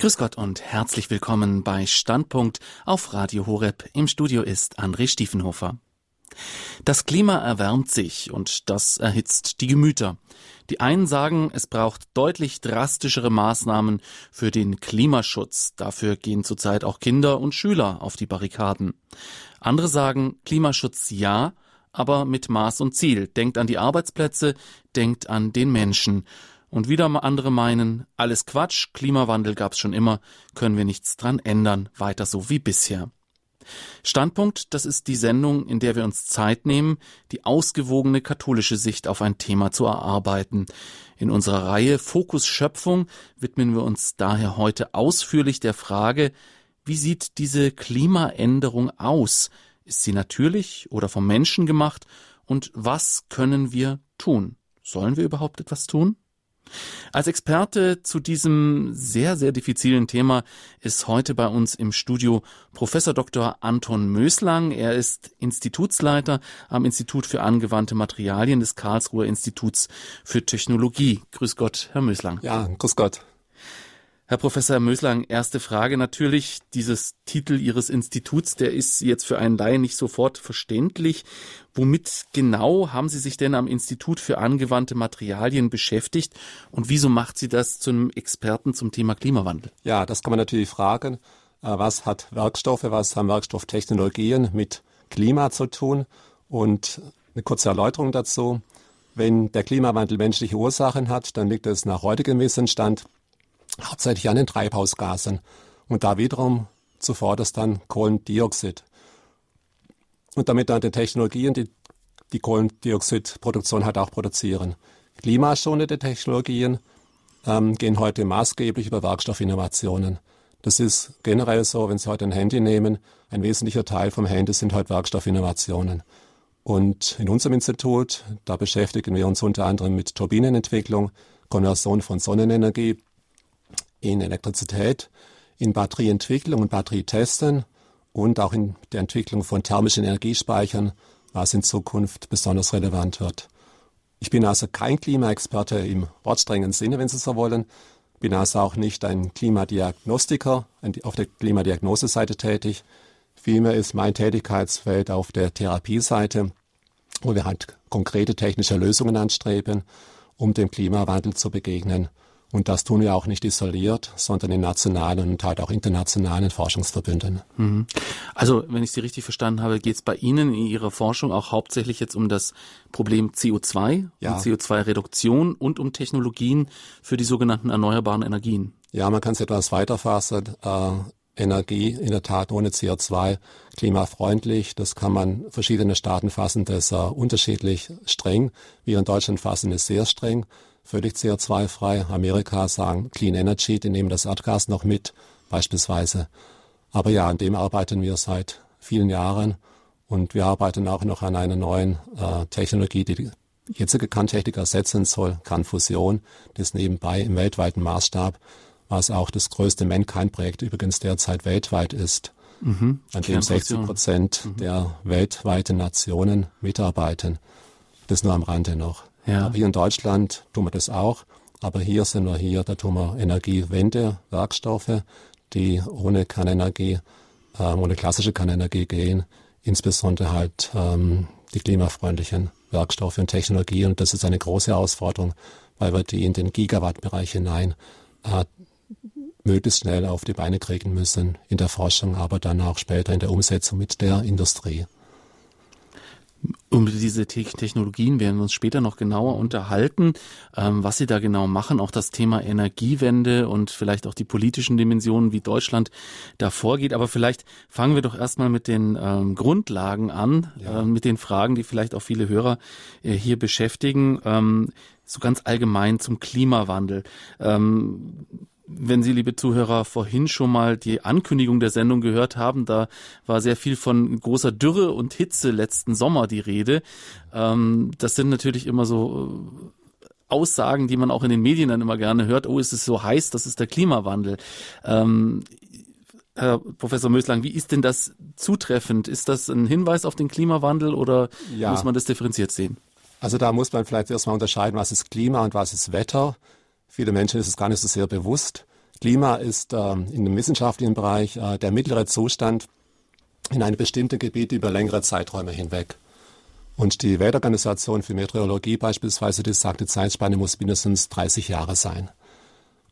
Grüß Gott und herzlich willkommen bei Standpunkt auf Radio Horeb. Im Studio ist André Stiefenhofer. Das Klima erwärmt sich und das erhitzt die Gemüter. Die einen sagen, es braucht deutlich drastischere Maßnahmen für den Klimaschutz. Dafür gehen zurzeit auch Kinder und Schüler auf die Barrikaden. Andere sagen, Klimaschutz ja, aber mit Maß und Ziel. Denkt an die Arbeitsplätze, denkt an den Menschen. Und wieder andere meinen, alles Quatsch, Klimawandel gab's schon immer, können wir nichts dran ändern, weiter so wie bisher. Standpunkt, das ist die Sendung, in der wir uns Zeit nehmen, die ausgewogene katholische Sicht auf ein Thema zu erarbeiten. In unserer Reihe Fokus Schöpfung widmen wir uns daher heute ausführlich der Frage, wie sieht diese Klimaänderung aus? Ist sie natürlich oder vom Menschen gemacht? Und was können wir tun? Sollen wir überhaupt etwas tun? Als Experte zu diesem sehr, sehr diffizilen Thema ist heute bei uns im Studio Professor Dr. Anton Möslang. Er ist Institutsleiter am Institut für angewandte Materialien des Karlsruher Instituts für Technologie. Grüß Gott, Herr Möslang. Ja, grüß Gott. Herr Professor Möslang, erste Frage natürlich. Dieses Titel Ihres Instituts, der ist jetzt für einen Laien nicht sofort verständlich. Womit genau haben Sie sich denn am Institut für angewandte Materialien beschäftigt und wieso macht Sie das zu einem Experten zum Thema Klimawandel? Ja, das kann man natürlich fragen. Äh, was hat Werkstoffe, was haben Werkstofftechnologien mit Klima zu tun? Und eine kurze Erläuterung dazu. Wenn der Klimawandel menschliche Ursachen hat, dann liegt es nach heutigem Wissensstand hauptsächlich an den Treibhausgasen und da wiederum zuvorderst dann Kohlendioxid. Und damit dann die Technologien, die die Kohlendioxidproduktion halt auch produzieren. Klimaschonende Technologien ähm, gehen heute maßgeblich über Werkstoffinnovationen. Das ist generell so, wenn Sie heute ein Handy nehmen, ein wesentlicher Teil vom Handy sind heute Werkstoffinnovationen. Und in unserem Institut, da beschäftigen wir uns unter anderem mit Turbinenentwicklung, Konversion von Sonnenenergie in Elektrizität, in Batterieentwicklung und Batterietesten und auch in der Entwicklung von thermischen Energiespeichern, was in Zukunft besonders relevant wird. Ich bin also kein Klimaexperte im wortstrengen Sinne, wenn Sie so wollen, bin also auch nicht ein Klimadiagnostiker auf der Klimadiagnoseseite tätig. Vielmehr ist mein Tätigkeitsfeld auf der Therapieseite, wo wir halt konkrete technische Lösungen anstreben, um dem Klimawandel zu begegnen. Und das tun wir auch nicht isoliert, sondern in nationalen und halt auch internationalen Forschungsverbünden. Mhm. Also, wenn ich Sie richtig verstanden habe, geht es bei Ihnen in Ihrer Forschung auch hauptsächlich jetzt um das Problem CO2 ja. und CO2-Reduktion und um Technologien für die sogenannten erneuerbaren Energien. Ja, man kann es etwas weiterfassen. Äh, Energie in der Tat ohne CO2 klimafreundlich. Das kann man verschiedene Staaten fassen, das ist uh, unterschiedlich streng. Wir in Deutschland fassen es sehr streng völlig CO2-frei. Amerika sagen Clean Energy, die nehmen das Erdgas noch mit, beispielsweise. Aber ja, an dem arbeiten wir seit vielen Jahren und wir arbeiten auch noch an einer neuen äh, Technologie, die die jetzige Kerntechnik ersetzen soll, Kernfusion, das nebenbei im weltweiten Maßstab, was auch das größte Mankind-Projekt übrigens derzeit weltweit ist, mhm. an dem 60 Prozent mhm. der weltweiten Nationen mitarbeiten. Das nur am Rande noch. Ja. Aber hier in Deutschland tun wir das auch. Aber hier sind wir hier, da tun wir Energiewende, Werkstoffe, die ohne Kernenergie, äh, ohne klassische Kernenergie gehen. Insbesondere halt ähm, die klimafreundlichen Werkstoffe und Technologien. Und das ist eine große Herausforderung, weil wir die in den Gigawatt-Bereich hinein äh, möglichst schnell auf die Beine kriegen müssen in der Forschung, aber dann auch später in der Umsetzung mit der Industrie. Um diese Technologien werden wir uns später noch genauer unterhalten, ähm, was sie da genau machen, auch das Thema Energiewende und vielleicht auch die politischen Dimensionen, wie Deutschland da vorgeht. Aber vielleicht fangen wir doch erstmal mit den ähm, Grundlagen an, ja. äh, mit den Fragen, die vielleicht auch viele Hörer äh, hier beschäftigen. Ähm, so ganz allgemein zum Klimawandel. Ähm, wenn Sie, liebe Zuhörer, vorhin schon mal die Ankündigung der Sendung gehört haben, da war sehr viel von großer Dürre und Hitze letzten Sommer die Rede. Ähm, das sind natürlich immer so äh, Aussagen, die man auch in den Medien dann immer gerne hört. Oh, ist es so heiß, das ist der Klimawandel. Ähm, Herr Professor Möslang, wie ist denn das zutreffend? Ist das ein Hinweis auf den Klimawandel oder ja. muss man das differenziert sehen? Also da muss man vielleicht erstmal unterscheiden, was ist Klima und was ist Wetter. Viele Menschen ist es gar nicht so sehr bewusst. Klima ist äh, in dem wissenschaftlichen Bereich äh, der mittlere Zustand in einem bestimmten Gebiet über längere Zeiträume hinweg. Und die Weltorganisation für Meteorologie beispielsweise, die sagt, die Zeitspanne muss mindestens 30 Jahre sein.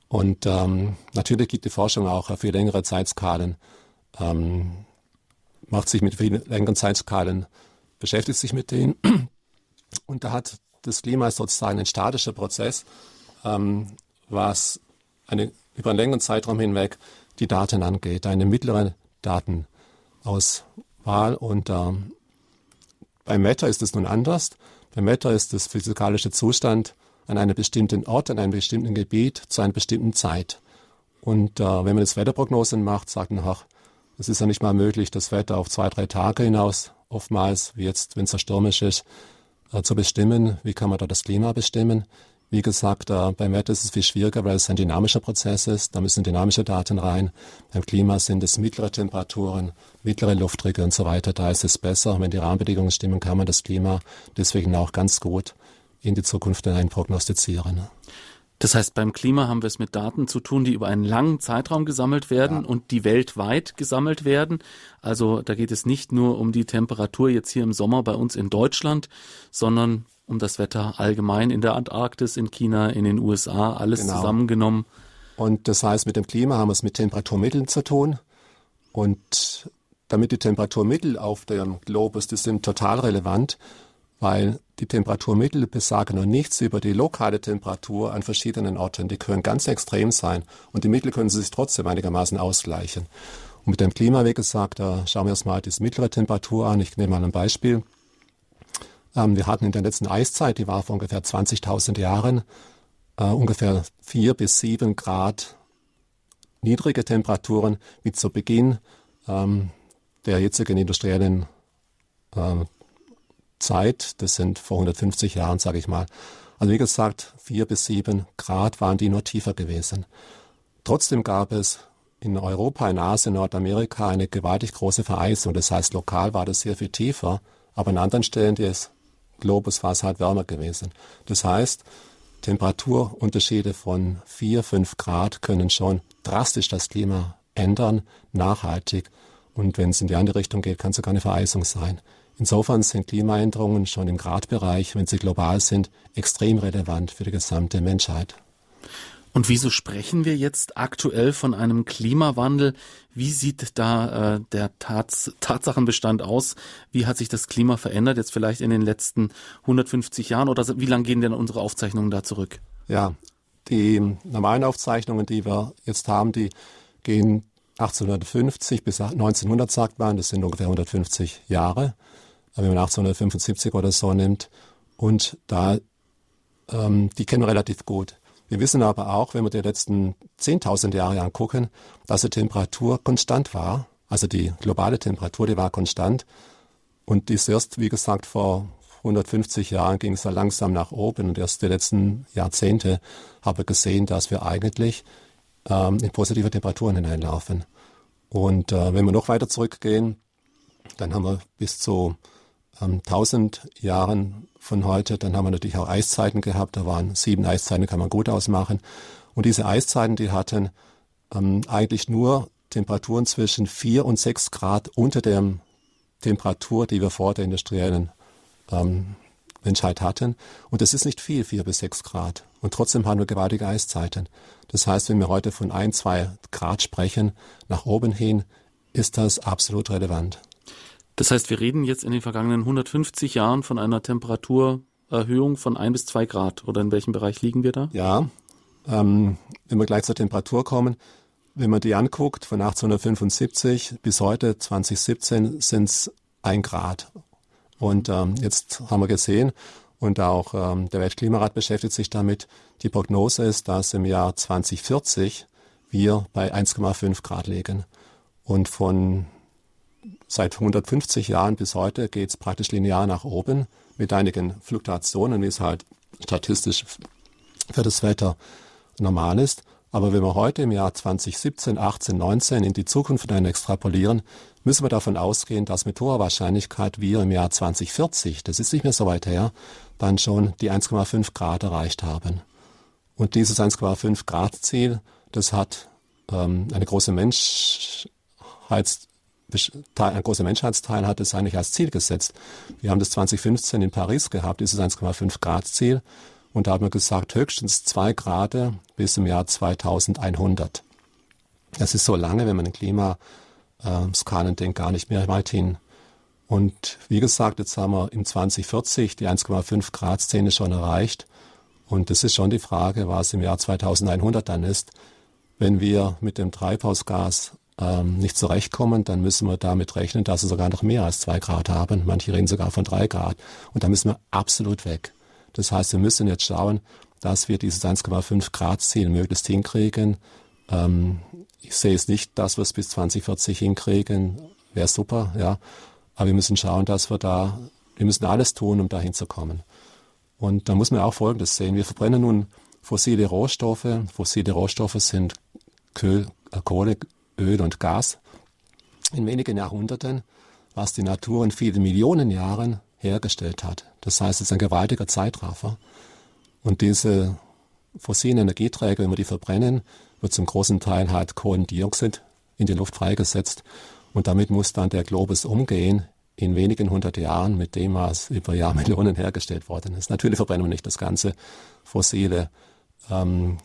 Und ähm, natürlich gibt die Forschung auch für längere Zeitskalen, ähm, macht sich mit vielen längeren Zeitskalen, beschäftigt sich mit denen. Und da hat das Klima sozusagen ein statischer Prozess, ähm, was eine, über einen längeren Zeitraum hinweg die Daten angeht, eine mittlere Datenauswahl. Und ähm, beim Wetter ist es nun anders. Beim Wetter ist das physikalische Zustand an einem bestimmten Ort, an einem bestimmten Gebiet zu einer bestimmten Zeit. Und äh, wenn man jetzt Wetterprognosen macht, sagt man, ach, es ist ja nicht mal möglich, das Wetter auf zwei, drei Tage hinaus, oftmals, wie jetzt, wenn es so stürmisch ist, äh, zu bestimmen. Wie kann man da das Klima bestimmen? Wie gesagt, äh, beim Wetter ist es viel schwieriger, weil es ein dynamischer Prozess ist. Da müssen dynamische Daten rein. Beim Klima sind es mittlere Temperaturen, mittlere Luftdrücke und so weiter. Da ist es besser. Wenn die Rahmenbedingungen stimmen, kann man das Klima deswegen auch ganz gut in die Zukunft hinein prognostizieren. Das heißt, beim Klima haben wir es mit Daten zu tun, die über einen langen Zeitraum gesammelt werden ja. und die weltweit gesammelt werden. Also da geht es nicht nur um die Temperatur jetzt hier im Sommer bei uns in Deutschland, sondern um das Wetter allgemein in der Antarktis, in China, in den USA, alles genau. zusammengenommen. Und das heißt, mit dem Klima haben wir es mit Temperaturmitteln zu tun. Und damit die Temperaturmittel auf dem Globus, die sind total relevant, weil die Temperaturmittel besagen noch nichts über die lokale Temperatur an verschiedenen Orten. Die können ganz extrem sein und die Mittel können sich trotzdem einigermaßen ausgleichen. Und mit dem Klima, wie gesagt, da schauen wir uns mal die mittlere Temperatur an. Ich nehme mal ein Beispiel. Ähm, wir hatten in der letzten Eiszeit, die war vor ungefähr 20.000 Jahren, äh, ungefähr vier bis sieben Grad niedrige Temperaturen wie zu Beginn ähm, der jetzigen industriellen äh, Zeit, das sind vor 150 Jahren, sage ich mal. Also wie gesagt, vier bis sieben Grad waren die nur tiefer gewesen. Trotzdem gab es in Europa, in Asien, Nordamerika eine gewaltig große Vereisung. Das heißt, lokal war das sehr viel tiefer, aber an anderen Stellen des Globus war es halt wärmer gewesen. Das heißt, Temperaturunterschiede von vier, fünf Grad können schon drastisch das Klima ändern, nachhaltig. Und wenn es in die andere Richtung geht, kann es sogar eine Vereisung sein. Insofern sind Klimaänderungen schon im Gradbereich, wenn sie global sind, extrem relevant für die gesamte Menschheit. Und wieso sprechen wir jetzt aktuell von einem Klimawandel? Wie sieht da äh, der Tats Tatsachenbestand aus? Wie hat sich das Klima verändert jetzt vielleicht in den letzten 150 Jahren oder wie lange gehen denn unsere Aufzeichnungen da zurück? Ja, die normalen Aufzeichnungen, die wir jetzt haben, die gehen 1850 bis 1900 sagt man, das sind ungefähr 150 Jahre wenn man 1875 oder so nimmt. Und da, ähm, die kennen wir relativ gut. Wir wissen aber auch, wenn wir die letzten 10.000 Jahre angucken, dass die Temperatur konstant war. Also die globale Temperatur, die war konstant. Und die ist erst, wie gesagt, vor 150 Jahren ging es ja langsam nach oben. Und erst die letzten Jahrzehnte haben wir gesehen, dass wir eigentlich ähm, in positive Temperaturen hineinlaufen. Und äh, wenn wir noch weiter zurückgehen, dann haben wir bis zu ähm, 1000 Jahren von heute. Dann haben wir natürlich auch Eiszeiten gehabt. Da waren sieben Eiszeiten, kann man gut ausmachen. Und diese Eiszeiten, die hatten ähm, eigentlich nur Temperaturen zwischen vier und sechs Grad unter der Temperatur, die wir vor der industriellen ähm, Menschheit hatten. Und das ist nicht viel, vier bis sechs Grad. Und trotzdem haben wir gewaltige Eiszeiten. Das heißt, wenn wir heute von ein, zwei Grad sprechen, nach oben hin, ist das absolut relevant. Das heißt, wir reden jetzt in den vergangenen 150 Jahren von einer Temperaturerhöhung von ein bis zwei Grad. Oder in welchem Bereich liegen wir da? Ja, ähm, wenn wir gleich zur Temperatur kommen, wenn man die anguckt, von 1875 bis heute 2017 sind es ein Grad. Und ähm, jetzt haben wir gesehen, und auch ähm, der Weltklimarat beschäftigt sich damit, die Prognose ist, dass im Jahr 2040 wir bei 1,5 Grad liegen. Und von seit 150 Jahren bis heute geht es praktisch linear nach oben mit einigen Fluktuationen, wie es halt statistisch für das Wetter normal ist. Aber wenn wir heute im Jahr 2017, 18, 19 in die Zukunft hinein extrapolieren, müssen wir davon ausgehen, dass mit hoher Wahrscheinlichkeit wir im Jahr 2040, das ist nicht mehr so weit her, dann schon die 1,5 Grad erreicht haben. Und dieses 1,5 Grad Ziel, das hat ähm, eine große Menschheits ein großer Menschheitsteil hat es eigentlich als Ziel gesetzt. Wir haben das 2015 in Paris gehabt, dieses 1,5 Grad Ziel. Und da haben wir gesagt, höchstens zwei Grad bis im Jahr 2100. Das ist so lange, wenn man in Klimaskalen denkt, gar nicht mehr weit hin. Und wie gesagt, jetzt haben wir im 2040 die 1,5 Grad Szene schon erreicht. Und das ist schon die Frage, was im Jahr 2100 dann ist. Wenn wir mit dem Treibhausgas ähm, nicht zurechtkommen, dann müssen wir damit rechnen, dass wir sogar noch mehr als zwei Grad haben. Manche reden sogar von drei Grad. Und da müssen wir absolut weg. Das heißt, wir müssen jetzt schauen, dass wir dieses 1,5 Grad Ziel möglichst hinkriegen. Ähm, ich sehe es nicht, dass wir es bis 2040 hinkriegen. Wäre super, ja. Aber wir müssen schauen, dass wir da, wir müssen alles tun, um dahin zu kommen. Und da muss man auch Folgendes sehen. Wir verbrennen nun fossile Rohstoffe. Fossile Rohstoffe sind Kohle, Öl und Gas in wenigen Jahrhunderten, was die Natur in vielen Millionen Jahren hergestellt hat. Das heißt, es ist ein gewaltiger Zeitraffer. Und diese fossilen Energieträger, wenn wir die verbrennen, wird zum großen Teil halt Kohlendioxid in die Luft freigesetzt. Und damit muss dann der Globus umgehen in wenigen hundert Jahren mit dem, was über Jahrmillionen hergestellt worden ist. Natürlich verbrennen wir nicht das ganze fossile ähm,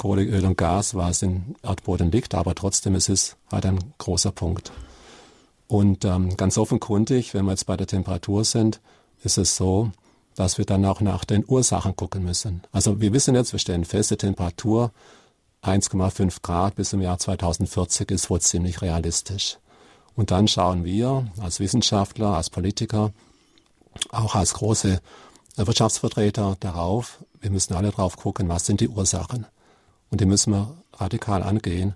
Kohle, Öl und Gas, was im Erdboden liegt, aber trotzdem ist es halt ein großer Punkt. Und ähm, ganz offenkundig, wenn wir jetzt bei der Temperatur sind, ist es so, dass wir dann auch nach den Ursachen gucken müssen. Also wir wissen jetzt, wir stellen feste Temperatur 1,5 Grad bis im Jahr 2040 ist wohl ziemlich realistisch. Und dann schauen wir als Wissenschaftler, als Politiker, auch als große Wirtschaftsvertreter darauf, wir müssen alle drauf gucken, was sind die Ursachen. Und die müssen wir radikal angehen.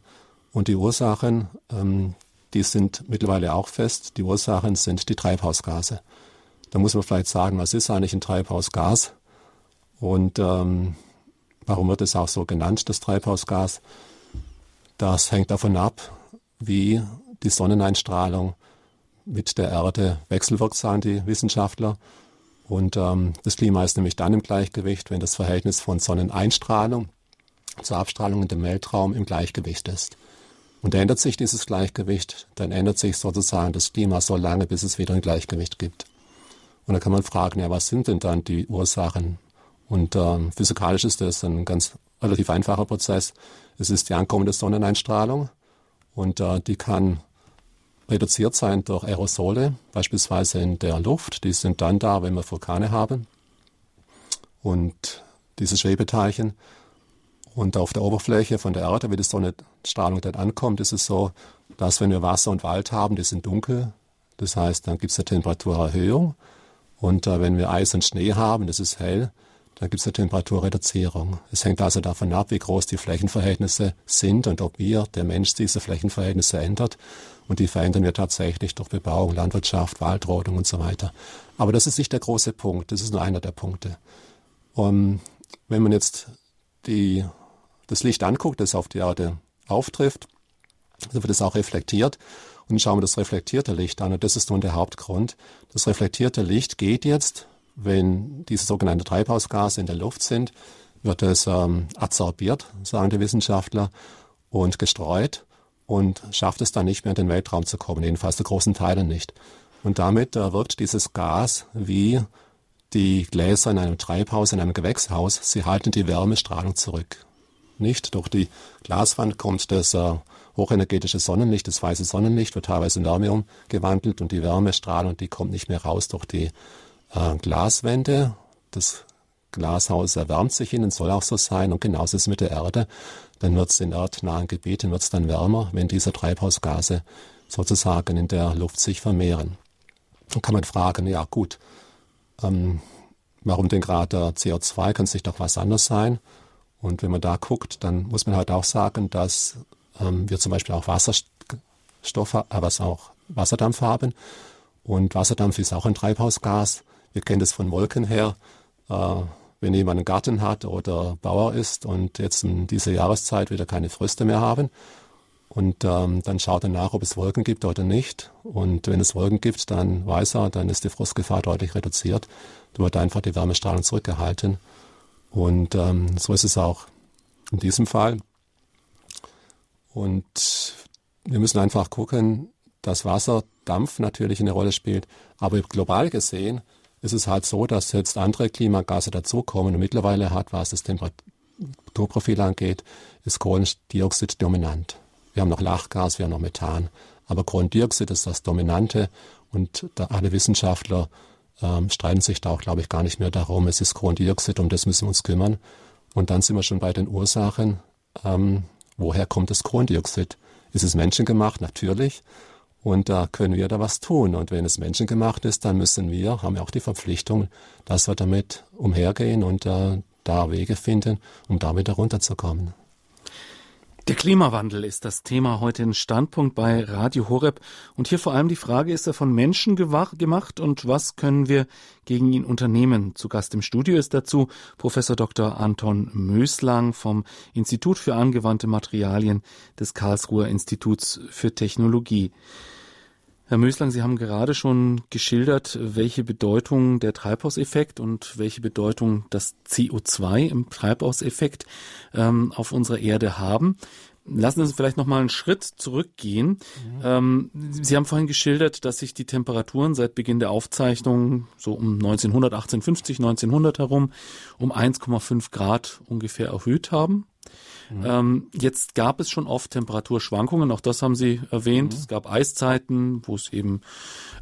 Und die Ursachen, ähm, die sind mittlerweile auch fest. Die Ursachen sind die Treibhausgase. Da muss man vielleicht sagen, was ist eigentlich ein Treibhausgas? Und ähm, warum wird es auch so genannt, das Treibhausgas? Das hängt davon ab, wie die Sonneneinstrahlung mit der Erde wechselwirkt, sagen die Wissenschaftler. Und ähm, das Klima ist nämlich dann im Gleichgewicht, wenn das Verhältnis von Sonneneinstrahlung zur Abstrahlung in dem Weltraum im Gleichgewicht ist. Und ändert sich dieses Gleichgewicht, dann ändert sich sozusagen das Klima so lange, bis es wieder ein Gleichgewicht gibt. Und da kann man fragen, ja, was sind denn dann die Ursachen? Und ähm, physikalisch ist das ein ganz relativ einfacher Prozess. Es ist die ankommende Sonneneinstrahlung und äh, die kann reduziert sein durch Aerosole, beispielsweise in der Luft. Die sind dann da, wenn wir Vulkane haben. Und diese Schwebeteilchen und auf der Oberfläche von der Erde, wie die Sonnenstrahlung dann ankommt, ist es so, dass wenn wir Wasser und Wald haben, die sind dunkel. Das heißt, dann gibt es eine Temperaturerhöhung. Und äh, wenn wir Eis und Schnee haben, das ist hell, dann gibt es eine Temperaturreduzierung. Es hängt also davon ab, wie groß die Flächenverhältnisse sind und ob wir, der Mensch, diese Flächenverhältnisse ändert. Und die verändern wir tatsächlich durch Bebauung, Landwirtschaft, Waldrodung und so weiter. Aber das ist nicht der große Punkt, das ist nur einer der Punkte. Und wenn man jetzt die das Licht anguckt, das auf die Erde auftrifft, dann wird es auch reflektiert. Und schauen wir das reflektierte Licht an. Und das ist nun der Hauptgrund. Das reflektierte Licht geht jetzt, wenn diese sogenannten Treibhausgase in der Luft sind, wird es ähm, adsorbiert, sagen die Wissenschaftler, und gestreut und schafft es dann nicht mehr in den Weltraum zu kommen, jedenfalls zu großen Teilen nicht. Und damit äh, wirkt dieses Gas wie die Gläser in einem Treibhaus, in einem Gewächshaus. Sie halten die Wärmestrahlung zurück nicht. Durch die Glaswand kommt das äh, hochenergetische Sonnenlicht, das weiße Sonnenlicht wird teilweise in Wärme umgewandelt und die Wärmestrahlung, die kommt nicht mehr raus durch die äh, Glaswände. Das Glashaus erwärmt sich innen, soll auch so sein und genauso ist es mit der Erde. Dann wird es in erdnahen Gebieten wird's dann wärmer, wenn diese Treibhausgase sozusagen in der Luft sich vermehren. Dann kann man fragen, ja gut, ähm, warum denn gerade CO2, kann es nicht doch was anderes sein? Und wenn man da guckt, dann muss man halt auch sagen, dass ähm, wir zum Beispiel auch Wasserstoff, aber äh, auch Wasserdampf haben. Und Wasserdampf ist auch ein Treibhausgas. Wir kennen das von Wolken her. Äh, wenn jemand einen Garten hat oder Bauer ist und jetzt in dieser Jahreszeit wieder keine Fröste mehr haben, und ähm, dann schaut er nach, ob es Wolken gibt oder nicht. Und wenn es Wolken gibt, dann weiß er, dann ist die Frostgefahr deutlich reduziert. Da wird einfach die Wärmestrahlung zurückgehalten. Und ähm, so ist es auch in diesem Fall. Und wir müssen einfach gucken, dass Wasser, Dampf natürlich eine Rolle spielt. Aber global gesehen ist es halt so, dass jetzt andere Klimagase dazukommen. Und mittlerweile hat, was das Temperaturprofil angeht, ist Kohlendioxid dominant. Wir haben noch Lachgas, wir haben noch Methan. Aber Kohlendioxid ist das Dominante. Und alle Wissenschaftler ähm, streiten sich da auch, glaube ich, gar nicht mehr darum. Es ist Kohlendioxid, um das müssen wir uns kümmern. Und dann sind wir schon bei den Ursachen. Ähm, woher kommt das Kohlendioxid? Ist es menschengemacht? Natürlich. Und da können wir da was tun. Und wenn es menschengemacht ist, dann müssen wir, haben wir auch die Verpflichtung, dass wir damit umhergehen und äh, da Wege finden, um damit herunterzukommen. Der Klimawandel ist das Thema heute in Standpunkt bei Radio Horeb. Und hier vor allem die Frage, ist er von Menschen gemacht und was können wir gegen ihn unternehmen? Zu Gast im Studio ist dazu Professor Dr. Anton Möslang vom Institut für angewandte Materialien des Karlsruher Instituts für Technologie. Herr Möslang, Sie haben gerade schon geschildert, welche Bedeutung der Treibhauseffekt und welche Bedeutung das CO2 im Treibhauseffekt ähm, auf unserer Erde haben. Lassen Sie uns vielleicht noch mal einen Schritt zurückgehen. Mhm. Ähm, Sie haben vorhin geschildert, dass sich die Temperaturen seit Beginn der Aufzeichnung so um 1900, 1850, 1900 herum um 1,5 Grad ungefähr erhöht haben. Mhm. Ähm, jetzt gab es schon oft Temperaturschwankungen, auch das haben Sie erwähnt. Mhm. Es gab Eiszeiten, wo es eben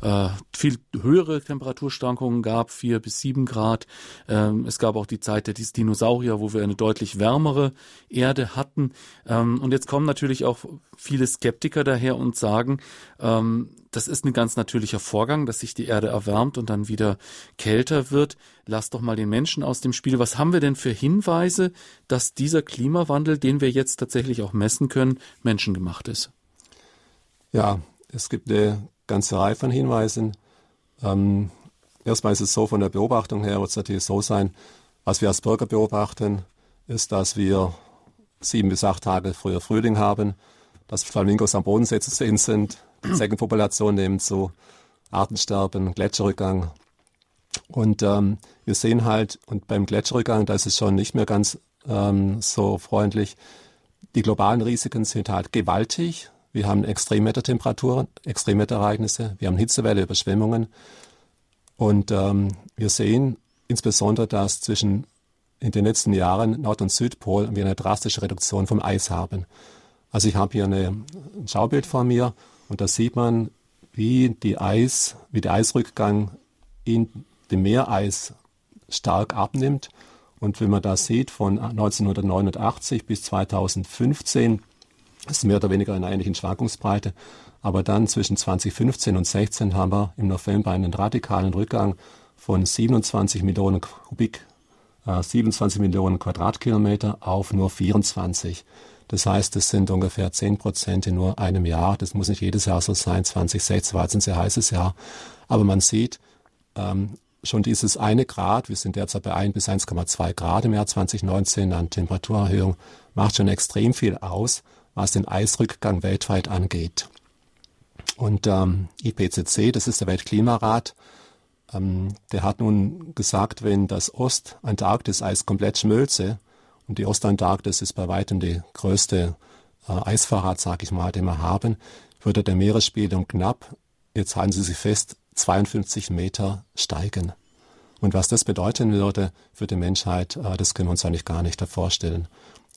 äh, viel höhere Temperaturschwankungen gab, vier bis sieben Grad. Ähm, es gab auch die Zeit der Dinosaurier, wo wir eine deutlich wärmere Erde hatten. Ähm, und jetzt kommen natürlich auch viele Skeptiker daher und sagen, ähm, das ist ein ganz natürlicher Vorgang, dass sich die Erde erwärmt und dann wieder kälter wird. Lass doch mal den Menschen aus dem Spiel. Was haben wir denn für Hinweise, dass dieser Klimawandel, den wir jetzt tatsächlich auch messen können, menschengemacht ist? Ja, es gibt eine ganze Reihe von Hinweisen. Ähm, erstmal ist es so, von der Beobachtung her wird es natürlich so sein, was wir als Bürger beobachten, ist, dass wir sieben bis acht Tage früher Frühling haben, dass Flamingos am Bodensee zu sehen sind, Zeckenpopulation nehmen zu, Artensterben, Gletscherrückgang. Und ähm, wir sehen halt, und beim Gletscherrückgang, da ist schon nicht mehr ganz ähm, so freundlich, die globalen Risiken sind halt gewaltig. Wir haben Extremwettertemperaturen, Extremwetterereignisse, wir haben Hitzewelle, Überschwemmungen. Und ähm, wir sehen insbesondere, dass zwischen in den letzten Jahren Nord- und Südpol wir eine drastische Reduktion vom Eis haben. Also ich habe hier eine, ein Schaubild vor mir und da sieht man, wie die Eis, wie der Eisrückgang in dem Meereis stark abnimmt. Und wenn man das sieht, von 1989 bis 2015 ist mehr oder weniger in einer ähnlichen Schwankungsbreite. Aber dann zwischen 2015 und 16 haben wir im November einen radikalen Rückgang von 27 Millionen Kubik, äh, 27 Millionen Quadratkilometer auf nur 24. Das heißt, es sind ungefähr 10 Prozent in nur einem Jahr. Das muss nicht jedes Jahr so sein. 2016 war jetzt ein sehr heißes Jahr. Aber man sieht, ähm, schon dieses eine Grad, wir sind derzeit bei 1 bis 1,2 Grad im Jahr 2019 an Temperaturerhöhung, macht schon extrem viel aus was den Eisrückgang weltweit angeht. Und ähm, IPCC, das ist der Weltklimarat, ähm, der hat nun gesagt, wenn das Ostantarktis-Eis komplett schmölze, und die Ostantarktis ist bei weitem die größte äh, Eisvorrat, sag ich mal, den wir haben, würde der Meeresspiegel um knapp, jetzt halten Sie sich fest, 52 Meter steigen. Und was das bedeuten würde für die Menschheit, äh, das können wir uns eigentlich gar nicht vorstellen.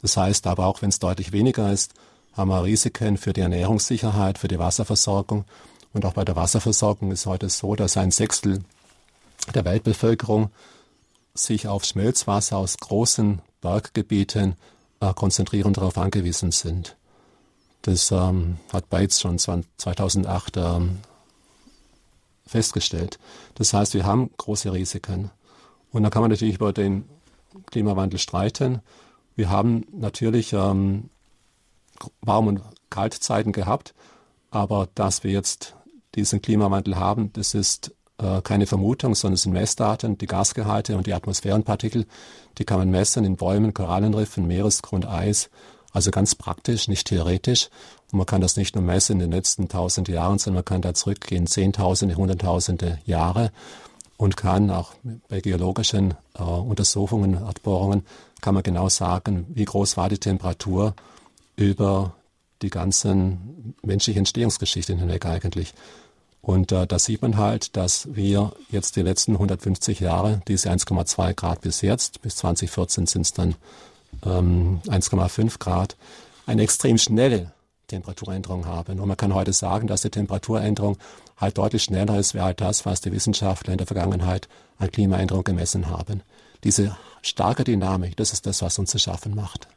Das heißt aber auch, wenn es deutlich weniger ist, haben wir Risiken für die Ernährungssicherheit, für die Wasserversorgung. Und auch bei der Wasserversorgung ist heute so, dass ein Sechstel der Weltbevölkerung sich auf Schmelzwasser aus großen Berggebieten äh, konzentrieren darauf angewiesen sind. Das ähm, hat Bates schon 2008 ähm, festgestellt. Das heißt, wir haben große Risiken. Und da kann man natürlich über den Klimawandel streiten. Wir haben natürlich ähm, Warm- und Kaltzeiten gehabt, aber dass wir jetzt diesen Klimawandel haben, das ist äh, keine Vermutung, sondern es sind Messdaten, die Gasgehalte und die Atmosphärenpartikel, die kann man messen in Bäumen, Korallenriffen, Meeresgrundeis, also ganz praktisch, nicht theoretisch. Und man kann das nicht nur messen in den letzten tausend Jahren, sondern man kann da zurückgehen, zehntausende, hunderttausende Jahre und kann auch bei geologischen äh, Untersuchungen, Erdbohrungen, kann man genau sagen, wie groß war die Temperatur über die ganzen menschliche Entstehungsgeschichte hinweg eigentlich. Und äh, da sieht man halt, dass wir jetzt die letzten 150 Jahre, diese 1,2 Grad bis jetzt, bis 2014 sind es dann ähm, 1,5 Grad, eine extrem schnelle Temperaturänderung haben. Und man kann heute sagen, dass die Temperaturänderung halt deutlich schneller ist, wie halt das, was die Wissenschaftler in der Vergangenheit an Klimaänderung gemessen haben. Diese starke Dynamik, das ist das, was uns zu schaffen macht.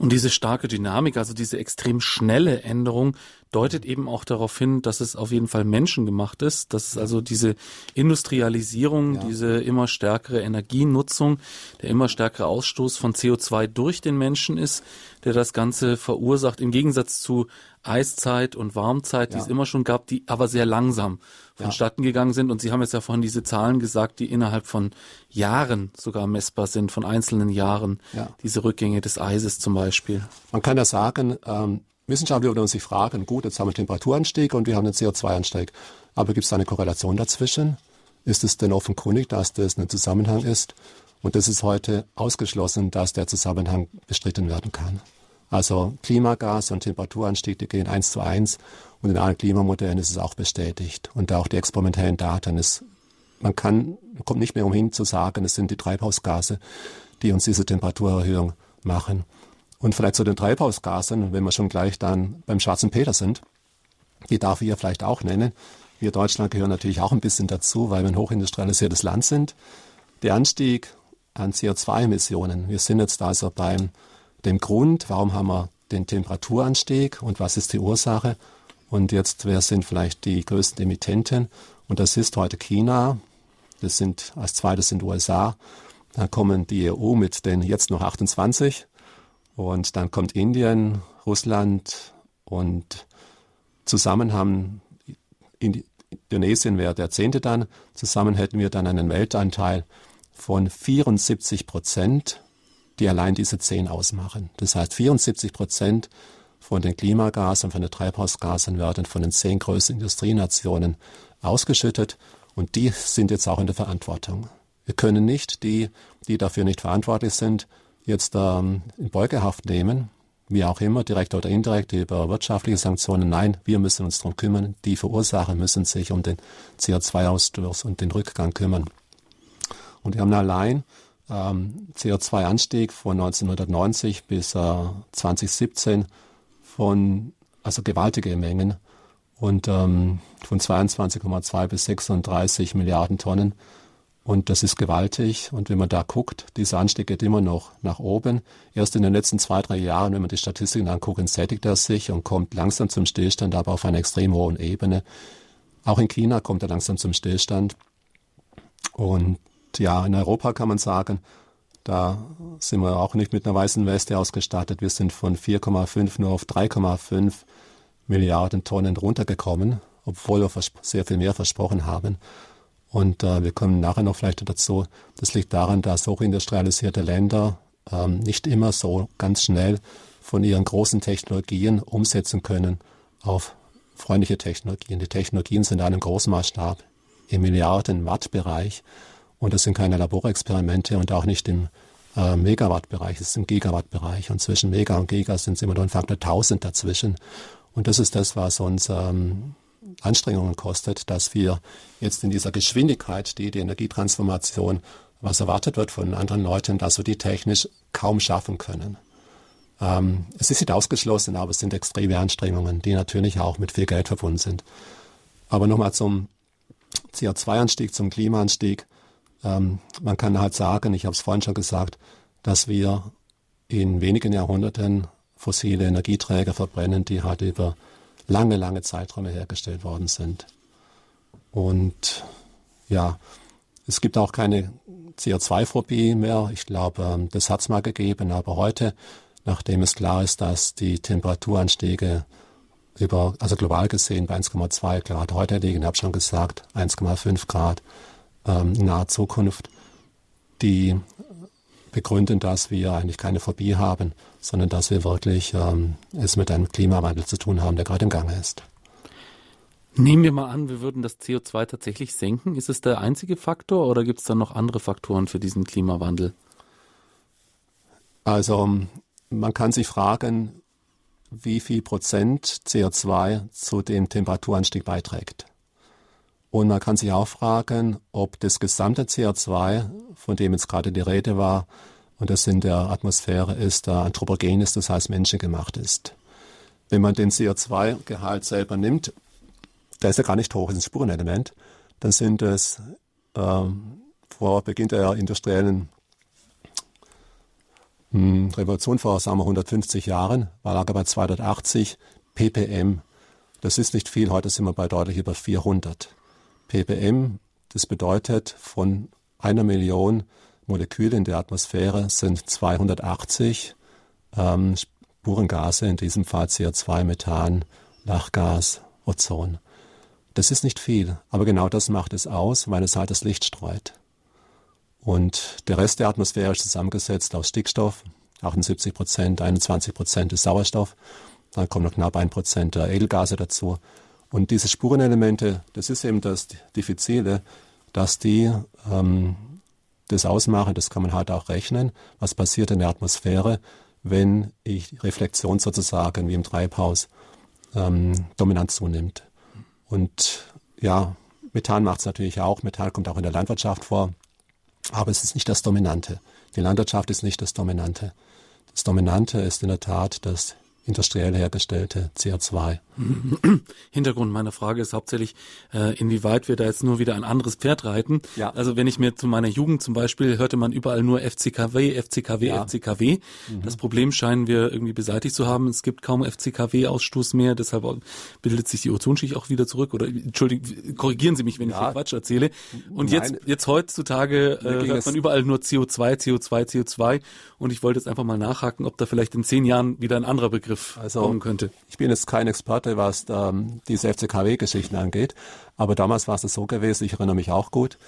Und diese starke Dynamik, also diese extrem schnelle Änderung, deutet eben auch darauf hin, dass es auf jeden Fall menschengemacht ist, dass es also diese Industrialisierung, ja. diese immer stärkere Energienutzung, der immer stärkere Ausstoß von CO2 durch den Menschen ist, der das Ganze verursacht, im Gegensatz zu Eiszeit und Warmzeit, die ja. es immer schon gab, die aber sehr langsam vonstatten ja. gegangen sind. Und Sie haben jetzt ja vorhin diese Zahlen gesagt, die innerhalb von Jahren sogar messbar sind, von einzelnen Jahren, ja. diese Rückgänge des Eises zum Beispiel. Man kann ja sagen, ähm, Wissenschaftler würden uns sich fragen, gut, jetzt haben wir Temperaturanstieg und wir haben einen CO2-Anstieg. Aber gibt es da eine Korrelation dazwischen? Ist es denn offenkundig, dass das ein Zusammenhang ist? Und das ist heute ausgeschlossen, dass der Zusammenhang bestritten werden kann. Also Klimagas und Temperaturanstieg, die gehen eins zu eins. Und in allen Klimamodellen ist es auch bestätigt. Und auch die experimentellen Daten ist, man kann, kommt nicht mehr umhin zu sagen, es sind die Treibhausgase, die uns diese Temperaturerhöhung machen. Und vielleicht zu den Treibhausgasen, wenn wir schon gleich dann beim schwarzen Peter sind, die darf ich ja vielleicht auch nennen. Wir Deutschland gehören natürlich auch ein bisschen dazu, weil wir ein hochindustrialisiertes Land sind. Der Anstieg an CO2-Emissionen, wir sind jetzt also beim dem Grund, warum haben wir den Temperaturanstieg und was ist die Ursache. Und jetzt, wer sind vielleicht die größten Emittenten? Und das ist heute China. Das sind als zweites sind USA. Dann kommen die EU mit den jetzt noch 28 und dann kommt Indien, Russland und zusammen haben Indonesien wäre der zehnte dann. Zusammen hätten wir dann einen Weltanteil von 74 Prozent, die allein diese zehn ausmachen. Das heißt, 74 Prozent von den Klimagasen von den Treibhausgasen werden von den zehn größten Industrienationen ausgeschüttet und die sind jetzt auch in der Verantwortung. Wir können nicht die, die dafür nicht verantwortlich sind, jetzt ähm, in Beugehaft nehmen, wie auch immer, direkt oder indirekt über wirtschaftliche Sanktionen. Nein, wir müssen uns darum kümmern. Die Verursacher müssen sich um den CO2-Ausstoß und den Rückgang kümmern. Und wir haben allein ähm, CO2-Anstieg von 1990 bis äh, 2017 von, also gewaltige Mengen und ähm, von 22,2 bis 36 Milliarden Tonnen. Und das ist gewaltig. Und wenn man da guckt, dieser Anstieg geht immer noch nach oben. Erst in den letzten zwei, drei Jahren, wenn man die Statistiken anguckt, sättigt er sich und kommt langsam zum Stillstand, aber auf einer extrem hohen Ebene. Auch in China kommt er langsam zum Stillstand. Und ja, in Europa kann man sagen, da sind wir auch nicht mit einer weißen Weste ausgestattet. Wir sind von 4,5 nur auf 3,5 Milliarden Tonnen runtergekommen, obwohl wir sehr viel mehr versprochen haben. Und äh, wir kommen nachher noch vielleicht dazu. Das liegt daran, dass hochindustrialisierte Länder ähm, nicht immer so ganz schnell von ihren großen Technologien umsetzen können auf freundliche Technologien. Die Technologien sind in einem großen Maßstab im Milliarden-Watt-Bereich und das sind keine Laborexperimente und auch nicht im äh, Megawatt-Bereich, es ist im Gigawatt-Bereich und zwischen Mega und Giga sind es immer nur ein Faktor 1000 dazwischen. Und das ist das, was uns ähm, Anstrengungen kostet, dass wir jetzt in dieser Geschwindigkeit, die die Energietransformation, was erwartet wird von anderen Leuten, dass wir die technisch kaum schaffen können. Ähm, es ist nicht ausgeschlossen, aber es sind extreme Anstrengungen, die natürlich auch mit viel Geld verbunden sind. Aber nochmal zum CO2-Anstieg, zum Klimaanstieg. Ähm, man kann halt sagen, ich habe es vorhin schon gesagt, dass wir in wenigen Jahrhunderten fossile Energieträger verbrennen, die halt über lange, lange Zeiträume hergestellt worden sind. Und ja, es gibt auch keine CO2-Phobie mehr. Ich glaube, ähm, das hat es mal gegeben, aber heute, nachdem es klar ist, dass die Temperaturanstiege über, also global gesehen bei 1,2 Grad heute liegen, ich habe schon gesagt, 1,5 Grad ähm, in naher Zukunft, die begründen, dass wir eigentlich keine Phobie haben, sondern dass wir wirklich ähm, es mit einem Klimawandel zu tun haben, der gerade im Gange ist. Nehmen wir mal an, wir würden das CO2 tatsächlich senken. Ist es der einzige Faktor oder gibt es da noch andere Faktoren für diesen Klimawandel? Also man kann sich fragen, wie viel Prozent CO2 zu dem Temperaturanstieg beiträgt. Und man kann sich auch fragen, ob das gesamte CO2, von dem jetzt gerade die Rede war, und das in der Atmosphäre ist, da anthropogen ist, das heißt menschengemacht ist. Wenn man den CO2-Gehalt selber nimmt, der ist ja gar nicht hoch, ist ein Spurenelement, dann sind es ähm, vor Beginn der industriellen hm, Revolution vor sagen wir 150 Jahren, war lag bei 280 ppm. Das ist nicht viel, heute sind wir bei deutlich über 400 ppm. Das bedeutet, von einer Million Moleküle in der Atmosphäre sind 280 ähm, Spurengase, in diesem Fall CO2, Methan, Lachgas, Ozon. Das ist nicht viel, aber genau das macht es aus, weil es halt das Licht streut. Und der Rest der Atmosphäre ist zusammengesetzt aus Stickstoff, 78 Prozent, 21 Prozent ist Sauerstoff, dann kommt noch knapp ein Prozent der Edelgase dazu. Und diese Spurenelemente, das ist eben das Diffizile, dass die ähm, das ausmachen, das kann man halt auch rechnen, was passiert in der Atmosphäre, wenn ich Reflexion sozusagen wie im Treibhaus ähm, dominant zunimmt. Und ja, Methan macht es natürlich auch. Methan kommt auch in der Landwirtschaft vor. Aber es ist nicht das Dominante. Die Landwirtschaft ist nicht das Dominante. Das Dominante ist in der Tat das industriell hergestellte CO2. Hintergrund meiner Frage ist hauptsächlich, äh, inwieweit wir da jetzt nur wieder ein anderes Pferd reiten. Ja. Also wenn ich mir zu meiner Jugend zum Beispiel hörte man überall nur FCKW, FCKW, ja. FCKW. Mhm. Das Problem scheinen wir irgendwie beseitigt zu haben. Es gibt kaum FCKW-Ausstoß mehr, deshalb bildet sich die Ozonschicht auch wieder zurück. Oder entschuldigen, korrigieren Sie mich, wenn ja. ich Quatsch erzähle. Und Nein. jetzt, jetzt heutzutage äh, hört man überall nur CO2, CO2, CO2. Und ich wollte jetzt einfach mal nachhaken, ob da vielleicht in zehn Jahren wieder ein anderer Begriff also, kommen könnte. Ich bin jetzt kein Experte, was ähm, diese FCKW-Geschichten angeht, aber damals war es so gewesen, ich erinnere mich auch gut,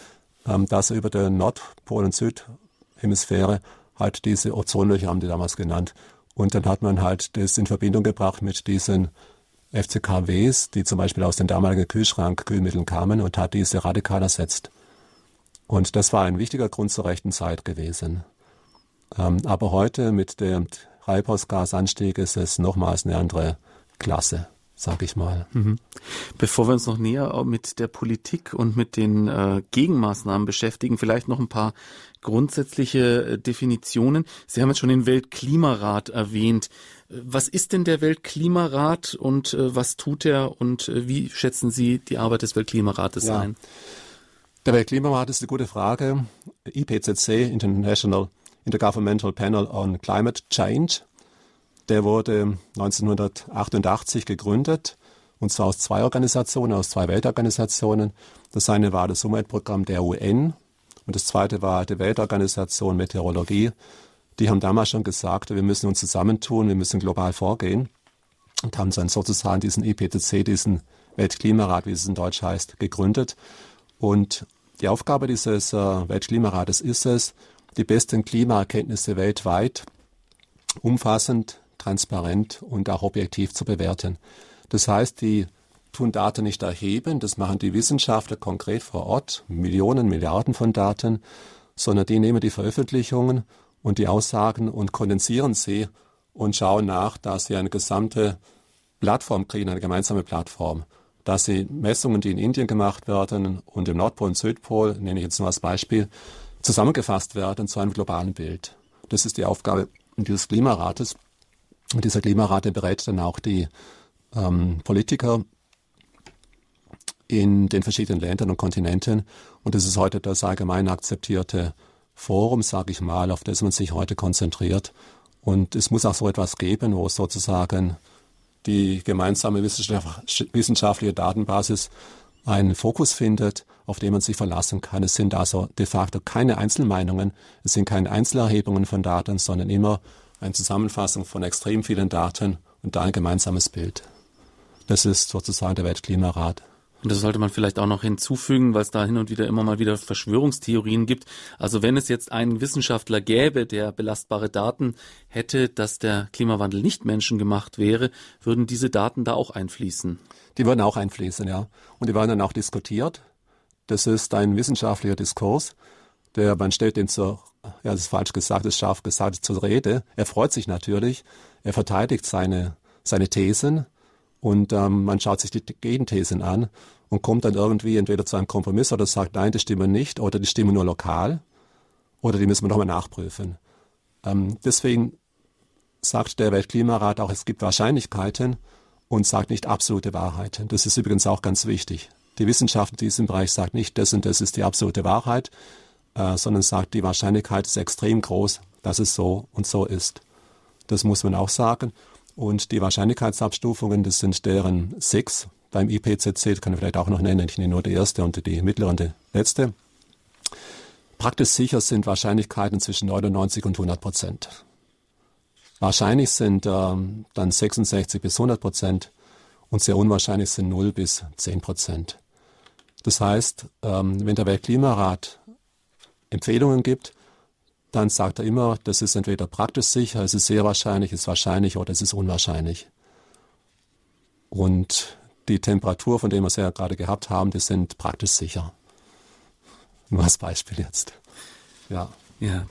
ähm, dass über der Nordpol- und Südhemisphäre halt diese Ozonlöcher haben die damals genannt. Und dann hat man halt das in Verbindung gebracht mit diesen FCKWs, die zum Beispiel aus den damaligen Kühlschrankkühlmitteln kamen und hat diese radikal ersetzt. Und das war ein wichtiger Grund zur rechten Zeit gewesen. Ähm, aber heute mit dem Treibhausgasanstieg ist es nochmals eine andere Klasse, sag ich mal. Mhm. Bevor wir uns noch näher mit der Politik und mit den äh, Gegenmaßnahmen beschäftigen, vielleicht noch ein paar grundsätzliche äh, Definitionen. Sie haben jetzt schon den Weltklimarat erwähnt. Was ist denn der Weltklimarat und äh, was tut er und äh, wie schätzen Sie die Arbeit des Weltklimarates ja. ein? Der Weltklimarat ist eine gute Frage. IPCC, International Intergovernmental Panel on Climate Change. Der wurde 1988 gegründet, und zwar aus zwei Organisationen, aus zwei Weltorganisationen. Das eine war das Umweltprogramm der UN und das zweite war die Weltorganisation Meteorologie. Die haben damals schon gesagt, wir müssen uns zusammentun, wir müssen global vorgehen und haben dann sozusagen diesen IPCC, diesen Weltklimarat, wie es in Deutsch heißt, gegründet. Und die Aufgabe dieses äh, Weltklimarates ist es, die besten Klimaerkenntnisse weltweit umfassend, transparent und auch objektiv zu bewerten. Das heißt, die tun Daten nicht erheben, das machen die Wissenschaftler konkret vor Ort, Millionen, Milliarden von Daten, sondern die nehmen die Veröffentlichungen und die Aussagen und kondensieren sie und schauen nach, dass sie eine gesamte Plattform kriegen, eine gemeinsame Plattform. Dass sie Messungen, die in Indien gemacht werden und im Nordpol und Südpol, nenne ich jetzt nur als Beispiel, zusammengefasst werden zu einem globalen Bild. Das ist die Aufgabe dieses Klimarates. Und dieser Klimarat berät dann auch die ähm, Politiker in den verschiedenen Ländern und Kontinenten. Und das ist heute das allgemein akzeptierte Forum, sage ich mal, auf das man sich heute konzentriert. Und es muss auch so etwas geben, wo sozusagen die gemeinsame wissenschaftliche Datenbasis einen Fokus findet, auf den man sich verlassen kann. Es sind also de facto keine Einzelmeinungen, es sind keine Einzelerhebungen von Daten, sondern immer eine Zusammenfassung von extrem vielen Daten und da ein gemeinsames Bild. Das ist sozusagen der Weltklimarat. Und das sollte man vielleicht auch noch hinzufügen, weil es da hin und wieder immer mal wieder Verschwörungstheorien gibt. Also wenn es jetzt einen Wissenschaftler gäbe, der belastbare Daten hätte, dass der Klimawandel nicht menschengemacht wäre, würden diese Daten da auch einfließen. Die würden auch einfließen, ja. Und die werden dann auch diskutiert. Das ist ein wissenschaftlicher Diskurs, der, man stellt den zur, ja, das ist falsch gesagt, das ist scharf gesagt, zur Rede. Er freut sich natürlich, er verteidigt seine, seine Thesen und ähm, man schaut sich die Gegenthesen an und kommt dann irgendwie entweder zu einem Kompromiss oder sagt, nein, die stimmen nicht oder die stimmen nur lokal oder die müssen wir nochmal nachprüfen. Ähm, deswegen sagt der Weltklimarat auch, es gibt Wahrscheinlichkeiten und sagt nicht absolute Wahrheiten. Das ist übrigens auch ganz wichtig. Die Wissenschaft in diesem Bereich sagt nicht, das und das ist die absolute Wahrheit, äh, sondern sagt, die Wahrscheinlichkeit ist extrem groß, dass es so und so ist. Das muss man auch sagen. Und die Wahrscheinlichkeitsabstufungen, das sind deren sechs beim IPCC, das kann ich vielleicht auch noch nennen, ich nenne nur die erste und die mittlere und die letzte. Praktisch sicher sind Wahrscheinlichkeiten zwischen 99 und 100 Prozent. Wahrscheinlich sind ähm, dann 66 bis 100 Prozent und sehr unwahrscheinlich sind 0 bis 10 Prozent. Das heißt, ähm, wenn der Weltklimarat Empfehlungen gibt, dann sagt er immer, das ist entweder praktisch sicher, es ist sehr wahrscheinlich, es ist wahrscheinlich oder es ist unwahrscheinlich. Und die Temperatur, von der wir es ja gerade gehabt haben, die sind praktisch sicher. Nur als Beispiel jetzt. Ja. Ja.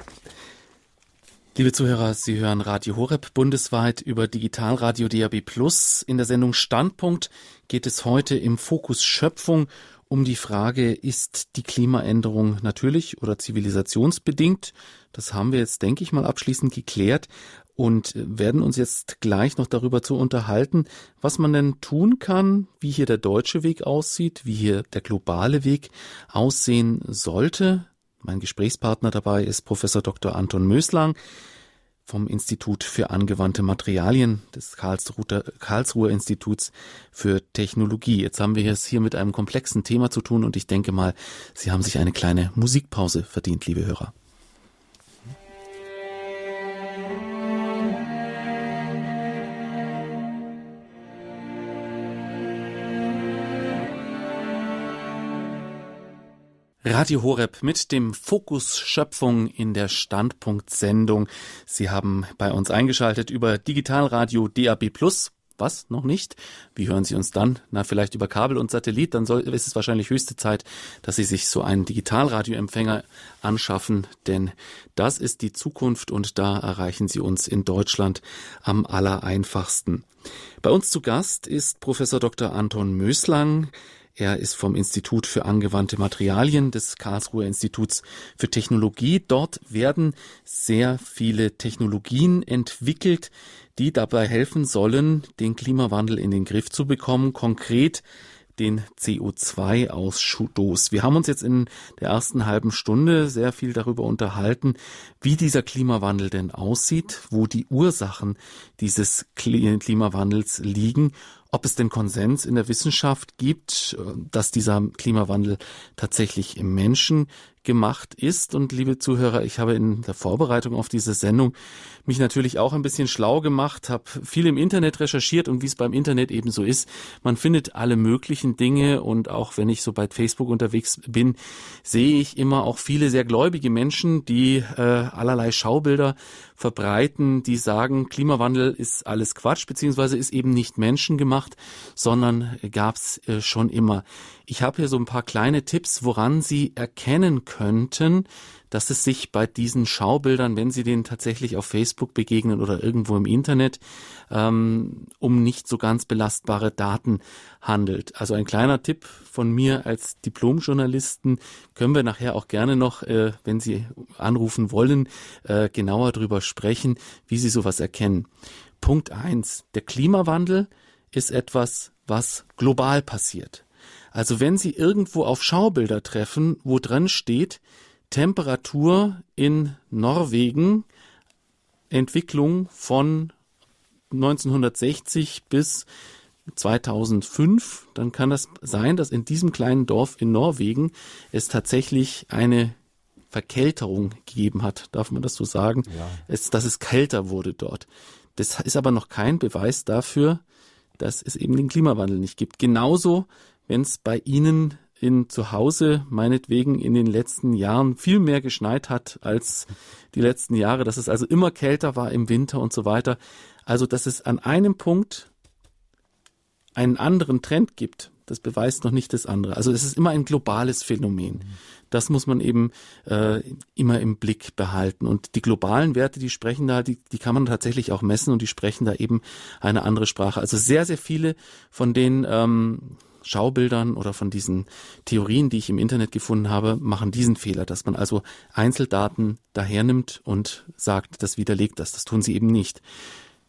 Liebe Zuhörer, Sie hören Radio Horeb bundesweit über Digitalradio DAB Plus. In der Sendung Standpunkt geht es heute im Fokus Schöpfung um die Frage, ist die Klimaänderung natürlich oder zivilisationsbedingt? Das haben wir jetzt, denke ich mal, abschließend geklärt und werden uns jetzt gleich noch darüber zu unterhalten, was man denn tun kann, wie hier der deutsche Weg aussieht, wie hier der globale Weg aussehen sollte. Mein Gesprächspartner dabei ist Professor Dr. Anton Möslang vom Institut für angewandte Materialien des Karlsruher, Karlsruher Instituts für Technologie. Jetzt haben wir es hier mit einem komplexen Thema zu tun und ich denke mal, Sie haben sich eine kleine Musikpause verdient, liebe Hörer. Radio Horeb mit dem Fokus Schöpfung in der Standpunkt-Sendung. Sie haben bei uns eingeschaltet über Digitalradio DAB+. Was? Noch nicht? Wie hören Sie uns dann? Na, vielleicht über Kabel und Satellit. Dann soll, ist es wahrscheinlich höchste Zeit, dass Sie sich so einen Digitalradioempfänger anschaffen, denn das ist die Zukunft und da erreichen Sie uns in Deutschland am allereinfachsten. Bei uns zu Gast ist Professor Dr. Anton Möslang. Er ist vom Institut für angewandte Materialien des Karlsruher Instituts für Technologie. Dort werden sehr viele Technologien entwickelt, die dabei helfen sollen, den Klimawandel in den Griff zu bekommen. Konkret den CO2-Ausstoß. Wir haben uns jetzt in der ersten halben Stunde sehr viel darüber unterhalten, wie dieser Klimawandel denn aussieht, wo die Ursachen dieses Klimawandels liegen ob es denn Konsens in der Wissenschaft gibt, äh, dass dieser Klimawandel tatsächlich im Menschen gemacht ist. Und liebe Zuhörer, ich habe in der Vorbereitung auf diese Sendung mich natürlich auch ein bisschen schlau gemacht, habe viel im Internet recherchiert und wie es beim Internet eben so ist, man findet alle möglichen Dinge und auch wenn ich so bei Facebook unterwegs bin, sehe ich immer auch viele sehr gläubige Menschen, die äh, allerlei Schaubilder verbreiten, die sagen, Klimawandel ist alles Quatsch, beziehungsweise ist eben nicht menschengemacht, sondern gab es äh, schon immer. Ich habe hier so ein paar kleine Tipps, woran Sie erkennen könnten, dass es sich bei diesen Schaubildern, wenn Sie denen tatsächlich auf Facebook begegnen oder irgendwo im Internet, ähm, um nicht so ganz belastbare Daten handelt. Also ein kleiner Tipp von mir als Diplomjournalisten können wir nachher auch gerne noch, äh, wenn Sie anrufen wollen, äh, genauer drüber sprechen, wie Sie sowas erkennen. Punkt eins: Der Klimawandel ist etwas, was global passiert. Also wenn Sie irgendwo auf Schaubilder treffen, wo drin steht, Temperatur in Norwegen, Entwicklung von 1960 bis 2005, dann kann das sein, dass in diesem kleinen Dorf in Norwegen es tatsächlich eine Verkälterung gegeben hat. Darf man das so sagen? Ja. Es, dass es kälter wurde dort. Das ist aber noch kein Beweis dafür, dass es eben den Klimawandel nicht gibt. Genauso, wenn es bei Ihnen in zu Hause meinetwegen in den letzten Jahren viel mehr geschneit hat als die letzten Jahre, dass es also immer kälter war im Winter und so weiter. Also, dass es an einem Punkt einen anderen Trend gibt, das beweist noch nicht das andere. Also es ist immer ein globales Phänomen. Das muss man eben äh, immer im Blick behalten. Und die globalen Werte, die sprechen da, die, die kann man tatsächlich auch messen und die sprechen da eben eine andere Sprache. Also sehr, sehr viele von den ähm, Schaubildern oder von diesen Theorien, die ich im Internet gefunden habe, machen diesen Fehler, dass man also Einzeldaten dahernimmt und sagt, das widerlegt das. Das tun sie eben nicht.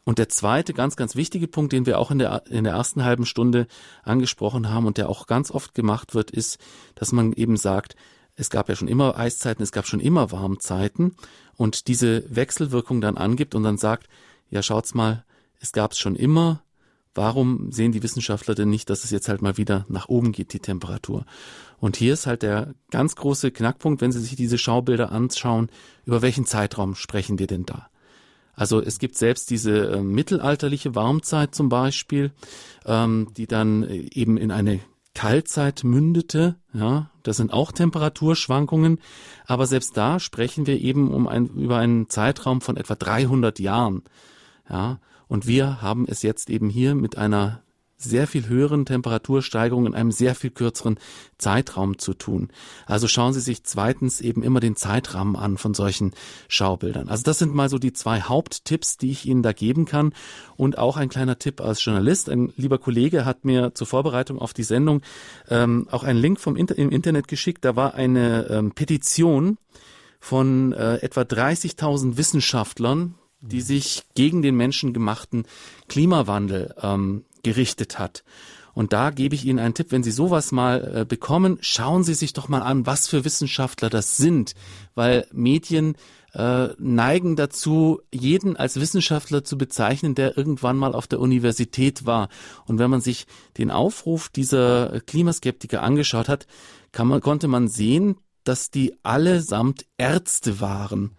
Und der zweite ganz, ganz wichtige Punkt, den wir auch in der, in der ersten halben Stunde angesprochen haben und der auch ganz oft gemacht wird, ist, dass man eben sagt, es gab ja schon immer Eiszeiten, es gab schon immer Warmzeiten und diese Wechselwirkung dann angibt und dann sagt, ja schaut's mal, es gab's schon immer, warum sehen die Wissenschaftler denn nicht, dass es jetzt halt mal wieder nach oben geht, die Temperatur? Und hier ist halt der ganz große Knackpunkt, wenn Sie sich diese Schaubilder anschauen, über welchen Zeitraum sprechen wir denn da? Also es gibt selbst diese äh, mittelalterliche Warmzeit zum Beispiel, ähm, die dann äh, eben in eine Kaltzeit mündete. Ja, das sind auch Temperaturschwankungen, aber selbst da sprechen wir eben um ein, über einen Zeitraum von etwa 300 Jahren. Ja, und wir haben es jetzt eben hier mit einer sehr viel höheren Temperatursteigerung in einem sehr viel kürzeren Zeitraum zu tun. Also schauen Sie sich zweitens eben immer den Zeitrahmen an von solchen Schaubildern. Also das sind mal so die zwei Haupttipps, die ich Ihnen da geben kann. Und auch ein kleiner Tipp als Journalist. Ein lieber Kollege hat mir zur Vorbereitung auf die Sendung ähm, auch einen Link vom Inter im Internet geschickt. Da war eine ähm, Petition von äh, etwa 30.000 Wissenschaftlern, die sich gegen den menschengemachten Klimawandel ähm, gerichtet hat. Und da gebe ich Ihnen einen Tipp, wenn Sie sowas mal äh, bekommen, schauen Sie sich doch mal an, was für Wissenschaftler das sind, weil Medien äh, neigen dazu, jeden als Wissenschaftler zu bezeichnen, der irgendwann mal auf der Universität war. Und wenn man sich den Aufruf dieser Klimaskeptiker angeschaut hat, kann man, konnte man sehen, dass die allesamt Ärzte waren.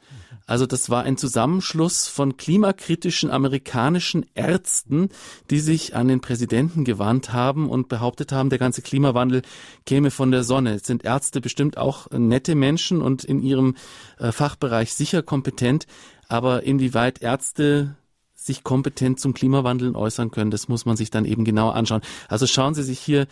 Also das war ein Zusammenschluss von klimakritischen amerikanischen Ärzten, die sich an den Präsidenten gewandt haben und behauptet haben, der ganze Klimawandel käme von der Sonne. Es sind Ärzte bestimmt auch nette Menschen und in ihrem äh, Fachbereich sicher kompetent, aber inwieweit Ärzte sich kompetent zum Klimawandel äußern können, das muss man sich dann eben genauer anschauen. Also schauen Sie sich hier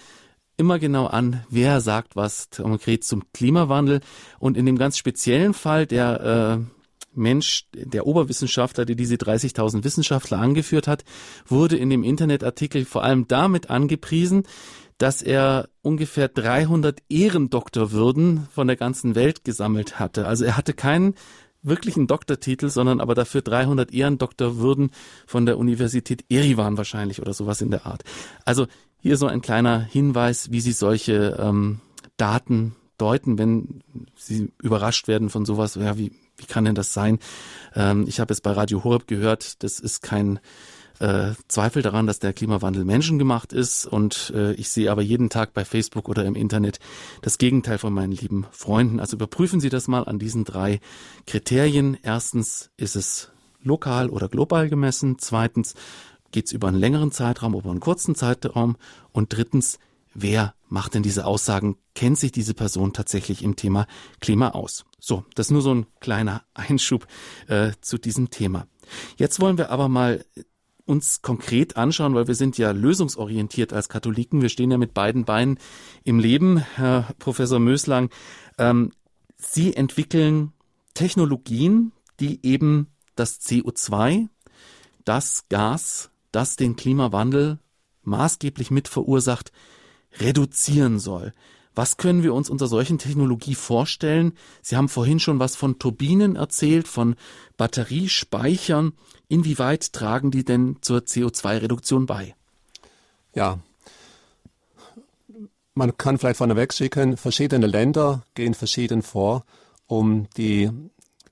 immer genau an, wer sagt was konkret zum Klimawandel. Und in dem ganz speziellen Fall der äh, Mensch, der Oberwissenschaftler, der diese 30.000 Wissenschaftler angeführt hat, wurde in dem Internetartikel vor allem damit angepriesen, dass er ungefähr 300 Ehrendoktorwürden von der ganzen Welt gesammelt hatte. Also er hatte keinen wirklichen Doktortitel, sondern aber dafür 300 Ehrendoktorwürden von der Universität Erivan wahrscheinlich oder sowas in der Art. Also hier so ein kleiner Hinweis, wie Sie solche ähm, Daten deuten, wenn Sie überrascht werden von sowas, ja, wie, wie kann denn das sein? Ähm, ich habe es bei Radio Horeb gehört, das ist kein äh, Zweifel daran, dass der Klimawandel menschengemacht ist und äh, ich sehe aber jeden Tag bei Facebook oder im Internet das Gegenteil von meinen lieben Freunden. Also überprüfen Sie das mal an diesen drei Kriterien. Erstens ist es lokal oder global gemessen. Zweitens geht es über einen längeren Zeitraum, über einen kurzen Zeitraum. Und drittens, wer macht denn diese Aussagen? Kennt sich diese Person tatsächlich im Thema Klima aus? So, das ist nur so ein kleiner Einschub äh, zu diesem Thema. Jetzt wollen wir aber mal uns konkret anschauen, weil wir sind ja lösungsorientiert als Katholiken. Wir stehen ja mit beiden Beinen im Leben, Herr Professor Möslang. Ähm, Sie entwickeln Technologien, die eben das CO2, das Gas, das den Klimawandel maßgeblich mit verursacht, reduzieren soll. Was können wir uns unter solchen Technologie vorstellen? Sie haben vorhin schon was von Turbinen erzählt, von Batteriespeichern. Inwieweit tragen die denn zur CO2-Reduktion bei? Ja, man kann vielleicht vorneweg schicken, verschiedene Länder gehen verschieden vor, um die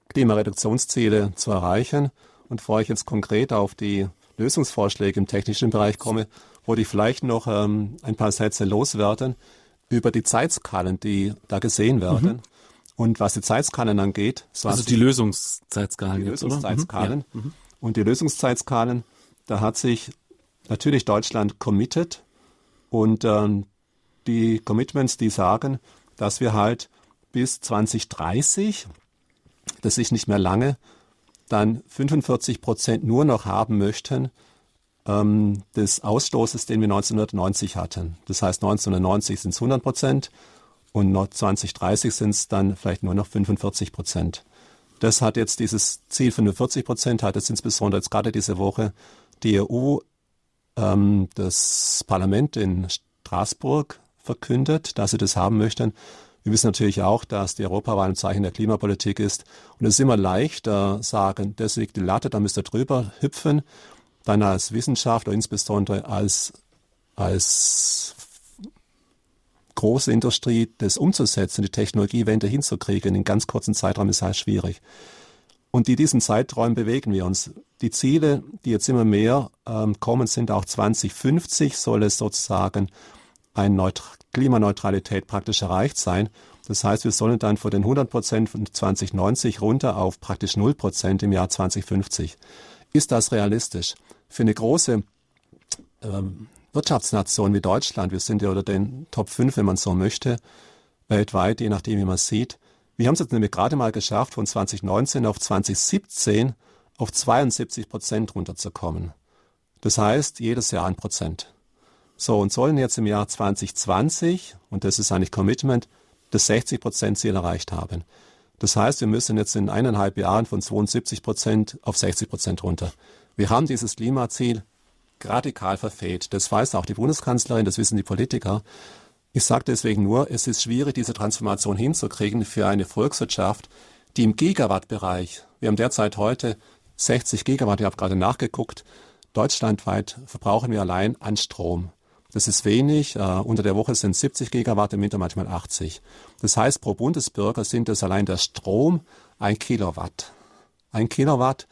Klimareduktionsziele zu erreichen. Und bevor ich jetzt konkret auf die Lösungsvorschläge im technischen Bereich komme, wollte ich vielleicht noch ähm, ein paar Sätze loswerden über die Zeitskalen, die da gesehen werden. Mhm. Und was die Zeitskalen angeht, so also die Lösungszeitskalen, die Lösungszeitskalen. Mhm. Ja. Mhm. Und die Lösungszeitskalen, da hat sich natürlich Deutschland committed und ähm, die Commitments, die sagen, dass wir halt bis 2030, das ist nicht mehr lange, dann 45 Prozent nur noch haben möchten ähm, des Ausstoßes, den wir 1990 hatten. Das heißt, 1990 sind es 100 Prozent und 2030 sind es dann vielleicht nur noch 45 Prozent. Das hat jetzt dieses Ziel 45 Prozent, hat jetzt insbesondere jetzt gerade diese Woche die EU, ähm, das Parlament in Straßburg verkündet, dass sie das haben möchten. Wir wissen natürlich auch, dass die Europawahl ein Zeichen der Klimapolitik ist. Und es ist immer leichter sagen, das liegt die Latte, da müsst ihr drüber hüpfen, dann als Wissenschaftler, insbesondere als, als große Industrie, das umzusetzen, die Technologiewende hinzukriegen, in ganz kurzen Zeitraum ist halt schwierig. Und in diesen Zeiträumen bewegen wir uns. Die Ziele, die jetzt immer mehr ähm, kommen, sind auch 2050 soll es sozusagen eine Neut Klimaneutralität praktisch erreicht sein. Das heißt, wir sollen dann von den 100 Prozent von 2090 runter auf praktisch 0 Prozent im Jahr 2050. Ist das realistisch? Für eine große ähm, Wirtschaftsnation wie Deutschland, wir sind ja unter den Top 5, wenn man so möchte, weltweit, je nachdem, wie man sieht. Wir haben es jetzt nämlich gerade mal geschafft, von 2019 auf 2017 auf 72 Prozent runterzukommen. Das heißt, jedes Jahr ein Prozent. So, und sollen jetzt im Jahr 2020, und das ist eigentlich Commitment, das 60 Prozent Ziel erreicht haben. Das heißt, wir müssen jetzt in eineinhalb Jahren von 72 Prozent auf 60 Prozent runter. Wir haben dieses Klimaziel radikal verfehlt. Das weiß auch die Bundeskanzlerin, das wissen die Politiker. Ich sage deswegen nur, es ist schwierig, diese Transformation hinzukriegen für eine Volkswirtschaft, die im Gigawattbereich, wir haben derzeit heute 60 Gigawatt, ich habe gerade nachgeguckt, deutschlandweit verbrauchen wir allein an Strom. Das ist wenig. Uh, unter der Woche sind 70 Gigawatt, im Winter manchmal 80. Das heißt, pro Bundesbürger sind es allein der Strom ein Kilowatt. Ein Kilowatt,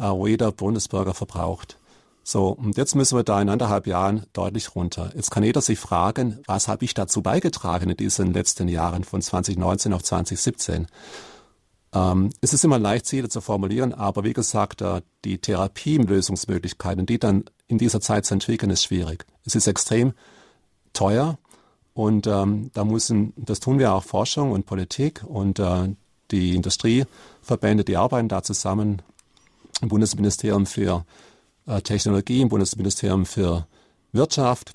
wo jeder Bundesbürger verbraucht. So, und jetzt müssen wir da in anderthalb Jahren deutlich runter. Jetzt kann jeder sich fragen, was habe ich dazu beigetragen in diesen letzten Jahren von 2019 auf 2017? Ähm, es ist immer leicht, Ziele zu formulieren, aber wie gesagt, äh, die Therapielösungsmöglichkeiten, die dann in dieser Zeit zu entwickeln, ist schwierig. Es ist extrem teuer und ähm, da müssen, das tun wir auch Forschung und Politik und äh, die Industrieverbände, die arbeiten da zusammen im Bundesministerium für äh, Technologie, im Bundesministerium für Wirtschaft,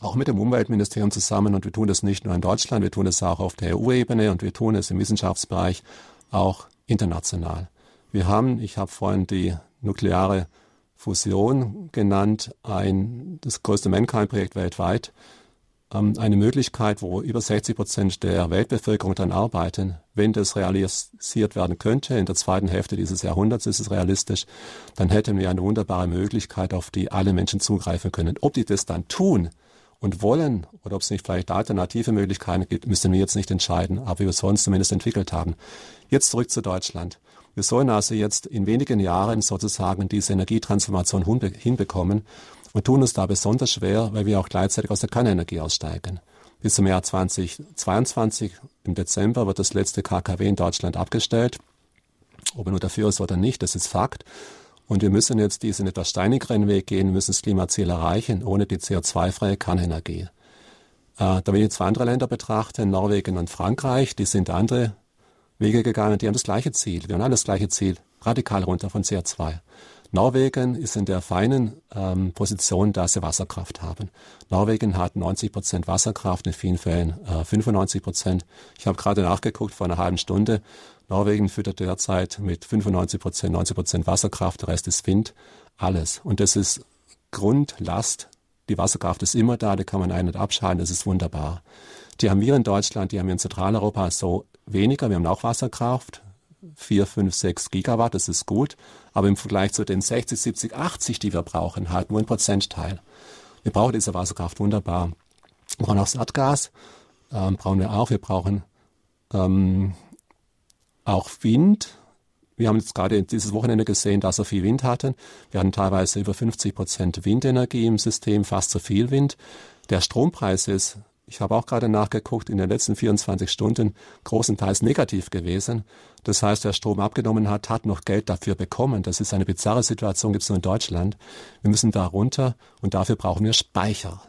auch mit dem Umweltministerium zusammen. Und wir tun das nicht nur in Deutschland, wir tun das auch auf der EU-Ebene und wir tun es im Wissenschaftsbereich auch international. Wir haben, ich habe vorhin die nukleare Fusion genannt, ein, das größte Mankind-Projekt weltweit, eine Möglichkeit, wo über 60 Prozent der Weltbevölkerung dann arbeiten. Wenn das realisiert werden könnte, in der zweiten Hälfte dieses Jahrhunderts ist es realistisch, dann hätten wir eine wunderbare Möglichkeit, auf die alle Menschen zugreifen können. Ob die das dann tun und wollen oder ob es nicht vielleicht alternative Möglichkeiten gibt, müssen wir jetzt nicht entscheiden, aber wir sollen es zumindest entwickelt haben. Jetzt zurück zu Deutschland. Wir sollen also jetzt in wenigen Jahren sozusagen diese Energietransformation hinbekommen und tun uns da besonders schwer, weil wir auch gleichzeitig aus der Kernenergie aussteigen. Bis zum Jahr 2022, im Dezember, wird das letzte KKW in Deutschland abgestellt. Ob er nur dafür ist oder nicht, das ist Fakt. Und wir müssen jetzt diesen etwas steinigeren Weg gehen, müssen das Klimaziel erreichen, ohne die CO2-freie Kernenergie. Äh, da will ich zwei andere Länder betrachten, Norwegen und Frankreich, die sind andere Wege gegangen, die haben das gleiche Ziel. Wir haben alle das gleiche Ziel, radikal runter von CO2. Norwegen ist in der feinen ähm, Position, dass sie Wasserkraft haben. Norwegen hat 90 Prozent Wasserkraft, in vielen Fällen äh, 95 Prozent. Ich habe gerade nachgeguckt vor einer halben Stunde. Norwegen füttert derzeit mit 95 Prozent, 90 Prozent Wasserkraft, der Rest ist Wind, alles. Und das ist Grundlast. Die Wasserkraft ist immer da, die kann man ein- und abschalten, das ist wunderbar. Die haben wir in Deutschland, die haben wir in Zentraleuropa so weniger. Wir haben auch Wasserkraft, 4, 5, 6 Gigawatt, das ist gut. Aber im Vergleich zu den 60, 70, 80, die wir brauchen, halt nur ein Prozentteil. Wir brauchen diese Wasserkraft wunderbar. Wir brauchen auch Erdgas, ähm, brauchen wir auch. Wir brauchen ähm, auch Wind. Wir haben jetzt gerade dieses Wochenende gesehen, dass wir viel Wind hatten. Wir hatten teilweise über 50 Prozent Windenergie im System, fast zu viel Wind. Der Strompreis ist ich habe auch gerade nachgeguckt, in den letzten 24 Stunden großenteils negativ gewesen. Das heißt, wer Strom abgenommen hat, hat noch Geld dafür bekommen. Das ist eine bizarre Situation, gibt es nur in Deutschland. Wir müssen da runter und dafür brauchen wir Speicher.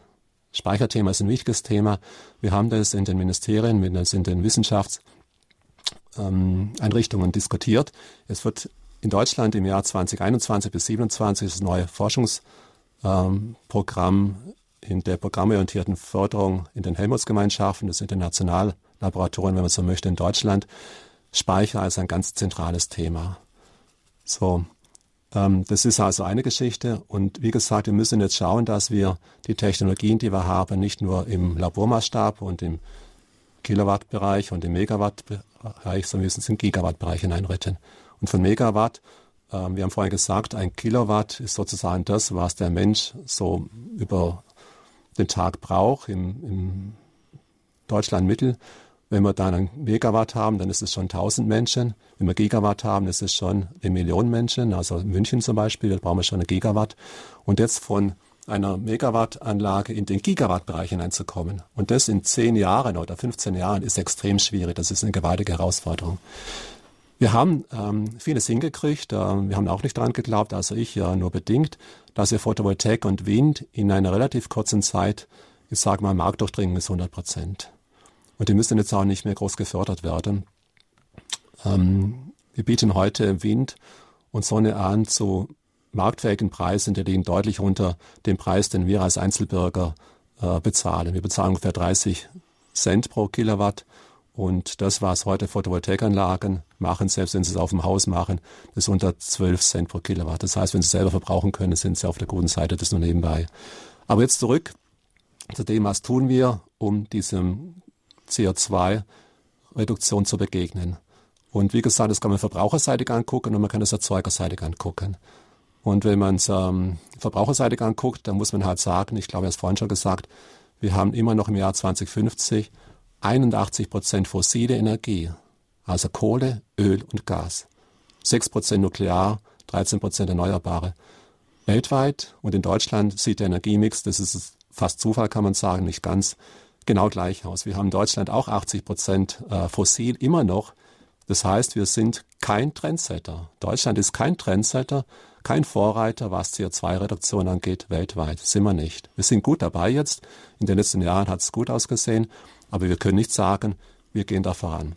Speicherthema ist ein wichtiges Thema. Wir haben das in den Ministerien, in den Wissenschaftseinrichtungen ähm, diskutiert. Es wird in Deutschland im Jahr 2021 bis 2027 das neue Forschungs ähm, in der programmorientierten Förderung in den Helmholtz-Gemeinschaften, das international Laboratorien, wenn man so möchte, in Deutschland, Speicher als ein ganz zentrales Thema. So, ähm, das ist also eine Geschichte. Und wie gesagt, wir müssen jetzt schauen, dass wir die Technologien, die wir haben, nicht nur im Labormaßstab und im Kilowattbereich und im Megawattbereich, sondern wir müssen es im Gigawattbereich hineinretten. Und von Megawatt, äh, wir haben vorhin gesagt, ein Kilowatt ist sozusagen das, was der Mensch so über den Tag braucht im, im Deutschland Mittel. Wenn wir dann einen Megawatt haben, dann ist es schon 1000 Menschen. Wenn wir Gigawatt haben, ist es schon eine Million Menschen. Also München zum Beispiel, da brauchen wir schon eine Gigawatt. Und jetzt von einer Megawattanlage in den Gigawattbereich hineinzukommen. Und das in 10 Jahren oder 15 Jahren ist extrem schwierig. Das ist eine gewaltige Herausforderung. Wir haben ähm, vieles hingekriegt. Äh, wir haben auch nicht daran geglaubt, also ich ja nur bedingt, dass wir Photovoltaik und Wind in einer relativ kurzen Zeit, ich sage mal, Marktdurchdringung ist 100 Prozent. Und die müssen jetzt auch nicht mehr groß gefördert werden. Ähm, wir bieten heute Wind und Sonne an zu marktfähigen Preisen, die liegen deutlich unter dem Preis, den wir als Einzelbürger äh, bezahlen. Wir bezahlen ungefähr 30 Cent pro Kilowatt. Und das, was heute Photovoltaikanlagen machen, selbst wenn sie es auf dem Haus machen, ist unter 12 Cent pro Kilowatt. Das heißt, wenn sie selber verbrauchen können, sind sie auf der guten Seite, das nur nebenbei. Aber jetzt zurück zu dem, was tun wir, um diesem CO2-Reduktion zu begegnen. Und wie gesagt, das kann man verbraucherseitig angucken und man kann es erzeugerseitig angucken. Und wenn man es ähm, verbraucherseitig anguckt, dann muss man halt sagen, ich glaube, er hat es vorhin schon gesagt, wir haben immer noch im Jahr 2050 81 Prozent fossile Energie, also Kohle, Öl und Gas. 6 Prozent Nuklear, 13 Prozent Erneuerbare. Weltweit und in Deutschland sieht der Energiemix, das ist fast Zufall, kann man sagen, nicht ganz, genau gleich aus. Wir haben in Deutschland auch 80 Prozent äh, fossil immer noch. Das heißt, wir sind kein Trendsetter. Deutschland ist kein Trendsetter, kein Vorreiter, was CO2-Reduktion angeht, weltweit. Sind wir nicht. Wir sind gut dabei jetzt. In den letzten Jahren hat es gut ausgesehen, aber wir können nicht sagen, wir gehen da voran.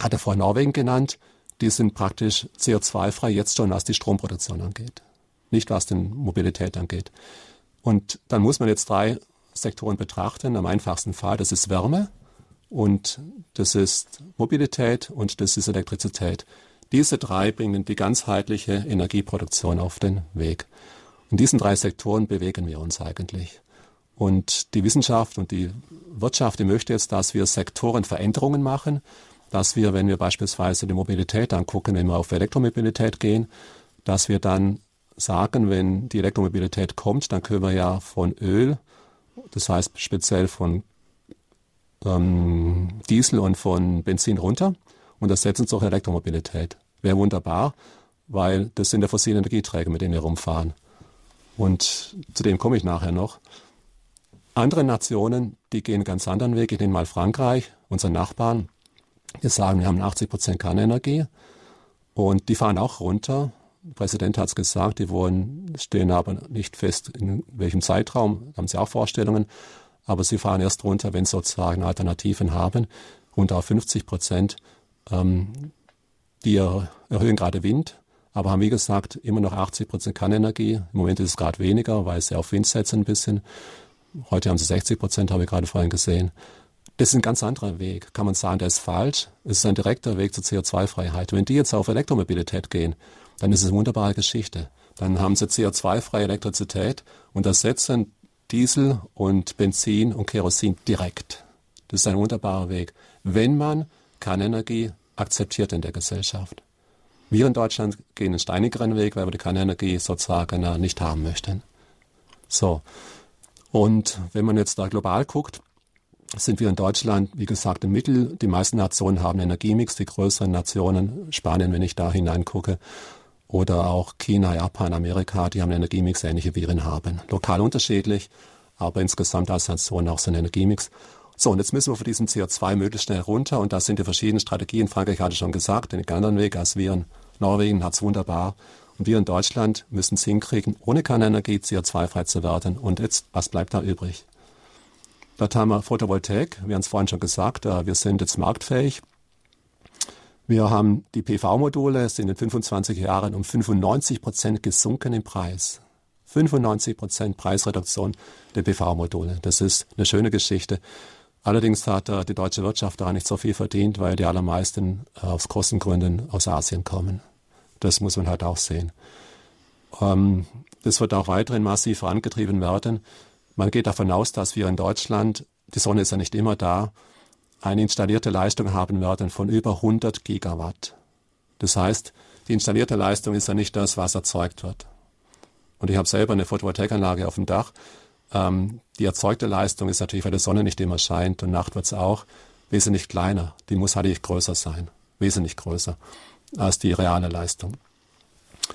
Hat er vorhin Norwegen genannt. Die sind praktisch CO2-frei jetzt schon, was die Stromproduktion angeht. Nicht was die Mobilität angeht. Und dann muss man jetzt drei Sektoren betrachten. Am einfachsten Fall, das ist Wärme und das ist Mobilität und das ist Elektrizität. Diese drei bringen die ganzheitliche Energieproduktion auf den Weg. In diesen drei Sektoren bewegen wir uns eigentlich. Und die Wissenschaft und die Wirtschaft, die möchte jetzt, dass wir Sektorenveränderungen machen, dass wir, wenn wir beispielsweise die Mobilität angucken, wenn wir auf Elektromobilität gehen, dass wir dann sagen, wenn die Elektromobilität kommt, dann können wir ja von Öl das heißt speziell von ähm, Diesel und von Benzin runter und das setzen zur Elektromobilität. Wäre wunderbar, weil das sind ja fossile Energieträger, mit denen wir rumfahren. Und zu dem komme ich nachher noch. Andere Nationen, die gehen einen ganz anderen Weg. Ich nehme mal Frankreich, unsere Nachbarn. Die sagen, wir haben 80 Prozent Kernenergie und die fahren auch runter der Präsident hat es gesagt, die wollen, stehen aber nicht fest, in welchem Zeitraum, haben sie auch Vorstellungen, aber sie fahren erst runter, wenn sie sozusagen Alternativen haben, runter auf 50 Prozent. Ähm, die erhöhen gerade Wind, aber haben wie gesagt immer noch 80 Prozent Kernenergie. Im Moment ist es gerade weniger, weil sie auf Wind setzen ein bisschen. Heute haben sie 60 Prozent, habe ich gerade vorhin gesehen. Das ist ein ganz anderer Weg. Kann man sagen, der ist falsch. Es ist ein direkter Weg zur CO2-Freiheit. Wenn die jetzt auf Elektromobilität gehen, dann ist es eine wunderbare Geschichte. Dann haben sie CO2-freie Elektrizität und ersetzen Diesel und Benzin und Kerosin direkt. Das ist ein wunderbarer Weg, wenn man Kernenergie akzeptiert in der Gesellschaft. Wir in Deutschland gehen einen steinigeren Weg, weil wir die Kernenergie sozusagen nicht haben möchten. So. Und wenn man jetzt da global guckt, sind wir in Deutschland, wie gesagt, im Mittel. Die meisten Nationen haben Energiemix, die größeren Nationen, Spanien, wenn ich da hineingucke, oder auch China, Japan, Amerika, die haben einen Energiemix ähnliche wie wir haben. Lokal unterschiedlich, aber insgesamt als Nation auch so ein Energiemix. So, und jetzt müssen wir von diesem CO2 möglichst schnell runter und da sind die verschiedenen Strategien. Frankreich hatte schon gesagt, den anderen Weg als wir in Norwegen hat's wunderbar. Und wir in Deutschland müssen es hinkriegen, ohne Kernenergie CO2-frei zu werden. Und jetzt, was bleibt da übrig? Dort haben wir Photovoltaik, wir haben es vorhin schon gesagt, äh, wir sind jetzt marktfähig. Wir haben die PV-Module, sind in 25 Jahren um 95 Prozent gesunken im Preis. 95 Prozent Preisreduktion der PV-Module. Das ist eine schöne Geschichte. Allerdings hat äh, die deutsche Wirtschaft daran nicht so viel verdient, weil die allermeisten äh, aus Kostengründen aus Asien kommen. Das muss man halt auch sehen. Ähm, das wird auch weiterhin massiv vorangetrieben werden. Man geht davon aus, dass wir in Deutschland, die Sonne ist ja nicht immer da, eine installierte Leistung haben werden von über 100 Gigawatt. Das heißt, die installierte Leistung ist ja nicht das, was erzeugt wird. Und ich habe selber eine Photovoltaikanlage auf dem Dach. Ähm, die erzeugte Leistung ist natürlich, weil die Sonne nicht immer scheint und Nacht wird es auch, wesentlich kleiner. Die muss halt größer sein, wesentlich größer als die reale Leistung.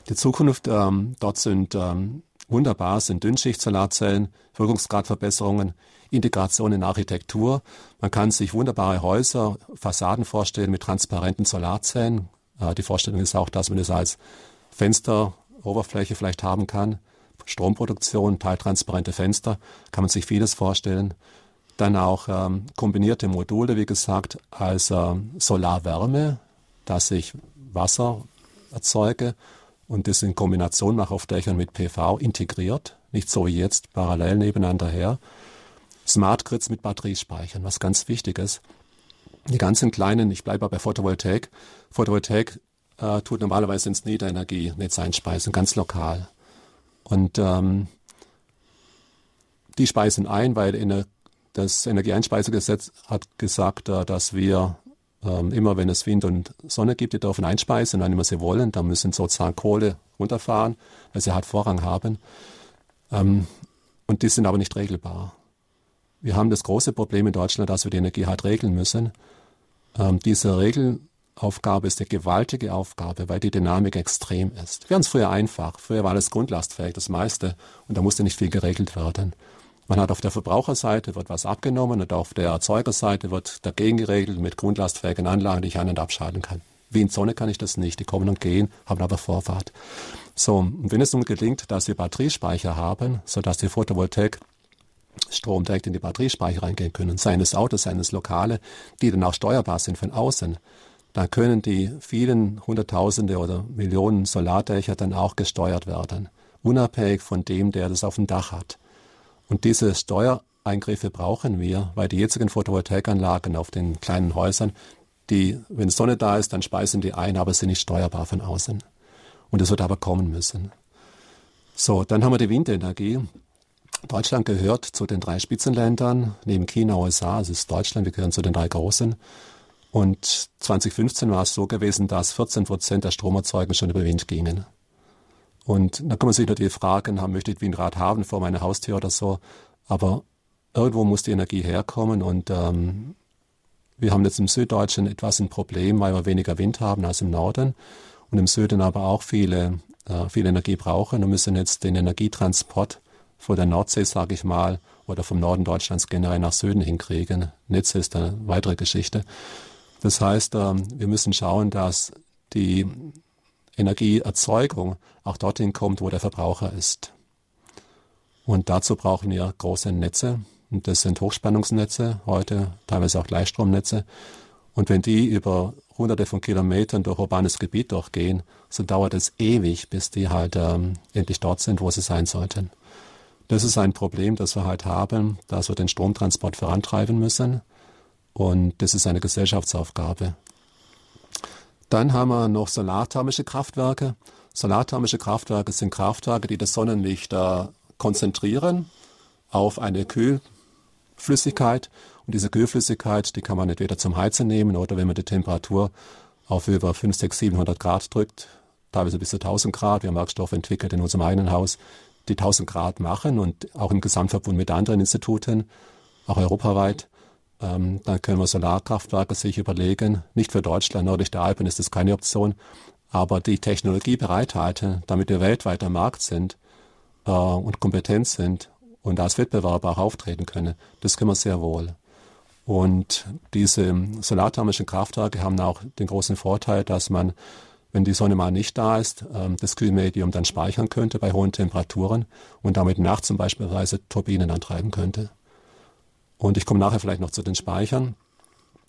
Die Zukunft ähm, dort sind ähm, wunderbar, sind Dünnschicht-Solarzellen, Wirkungsgradverbesserungen, Integration in Architektur. Man kann sich wunderbare Häuser, Fassaden vorstellen mit transparenten Solarzellen. Äh, die Vorstellung ist auch, dass man es als Fensteroberfläche vielleicht haben kann. Stromproduktion, teiltransparente Fenster, kann man sich vieles vorstellen. Dann auch ähm, kombinierte Module, wie gesagt, als äh, Solarwärme, dass ich Wasser erzeuge und das in Kombination mache auf Dächern mit PV integriert, nicht so wie jetzt parallel nebeneinander her. Smart Grids mit Batteriespeichern, was ganz wichtig ist. Die ganzen kleinen, ich bleibe bei Photovoltaik. Photovoltaik äh, tut normalerweise ins Niederenergienetz einspeisen, ganz lokal. Und ähm, die speisen ein, weil in das Energieeinspeisegesetz hat gesagt, äh, dass wir ähm, immer, wenn es Wind und Sonne gibt, die dürfen einspeisen, wann immer sie wollen. Da müssen sozusagen Kohle runterfahren, weil sie halt Vorrang haben. Ähm, und die sind aber nicht regelbar. Wir haben das große Problem in Deutschland, dass wir die Energie halt regeln müssen. Ähm, diese Regelaufgabe ist eine gewaltige Aufgabe, weil die Dynamik extrem ist. Es früher einfach. Früher war alles grundlastfähig, das meiste, und da musste nicht viel geregelt werden. Man hat auf der Verbraucherseite wird was abgenommen und auf der Erzeugerseite wird dagegen geregelt mit grundlastfähigen Anlagen, die ich an- und abschalten kann. Wie in Sonne kann ich das nicht. Die kommen und gehen, haben aber Vorfahrt. So, und wenn es nun gelingt, dass wir Batteriespeicher haben, sodass die Photovoltaik Strom direkt in die Batteriespeicher reingehen können, seien es Autos, seien es Lokale, die dann auch steuerbar sind von außen, dann können die vielen Hunderttausende oder Millionen Solardächer dann auch gesteuert werden, unabhängig von dem, der das auf dem Dach hat. Und diese Steuereingriffe brauchen wir, weil die jetzigen Photovoltaikanlagen auf den kleinen Häusern, die, wenn Sonne da ist, dann speisen die ein, aber sind nicht steuerbar von außen. Und es wird aber kommen müssen. So, dann haben wir die Windenergie. Deutschland gehört zu den drei Spitzenländern, neben China, USA, es ist Deutschland, wir gehören zu den drei großen. Und 2015 war es so gewesen, dass 14 Prozent der Stromerzeugung schon über Wind gingen. Und da kann man sich natürlich fragen, möchte ich Windrad haben vor meiner Haustür oder so. Aber irgendwo muss die Energie herkommen und ähm, wir haben jetzt im Süddeutschen etwas ein Problem, weil wir weniger Wind haben als im Norden und im Süden aber auch viele, äh, viel Energie brauchen und müssen jetzt den Energietransport von der Nordsee, sage ich mal, oder vom Norden Deutschlands generell nach Süden hinkriegen. Netze ist eine weitere Geschichte. Das heißt, ähm, wir müssen schauen, dass die Energieerzeugung auch dorthin kommt, wo der Verbraucher ist. Und dazu brauchen wir große Netze. Und das sind Hochspannungsnetze, heute teilweise auch Gleichstromnetze. Und wenn die über hunderte von Kilometern durch urbanes Gebiet durchgehen, so dauert es ewig, bis die halt ähm, endlich dort sind, wo sie sein sollten. Das ist ein Problem, das wir halt haben, dass wir den Stromtransport vorantreiben müssen. Und das ist eine Gesellschaftsaufgabe. Dann haben wir noch solarthermische Kraftwerke. Solarthermische Kraftwerke sind Kraftwerke, die das Sonnenlicht äh, konzentrieren auf eine Kühlflüssigkeit. Und diese Kühlflüssigkeit, die kann man entweder zum Heizen nehmen oder wenn man die Temperatur auf über 5, 6, 700 Grad drückt, teilweise bis zu 1000 Grad. Wir haben Werkstoffe entwickelt in unserem eigenen Haus, die 1000 Grad machen und auch im Gesamtverbund mit anderen Instituten, auch europaweit. Ähm, dann können wir Solarkraftwerke sich überlegen. Nicht für Deutschland, nördlich der Alpen ist das keine Option, aber die Technologie bereithalten, damit wir weltweit am Markt sind äh, und kompetent sind und als Wettbewerber auch auftreten können, das können wir sehr wohl. Und diese solarthermischen Kraftwerke haben auch den großen Vorteil, dass man wenn die Sonne mal nicht da ist, ähm, das Kühlmedium dann speichern könnte bei hohen Temperaturen und damit nachts zum Beispiel Turbinen antreiben könnte. Und ich komme nachher vielleicht noch zu den Speichern,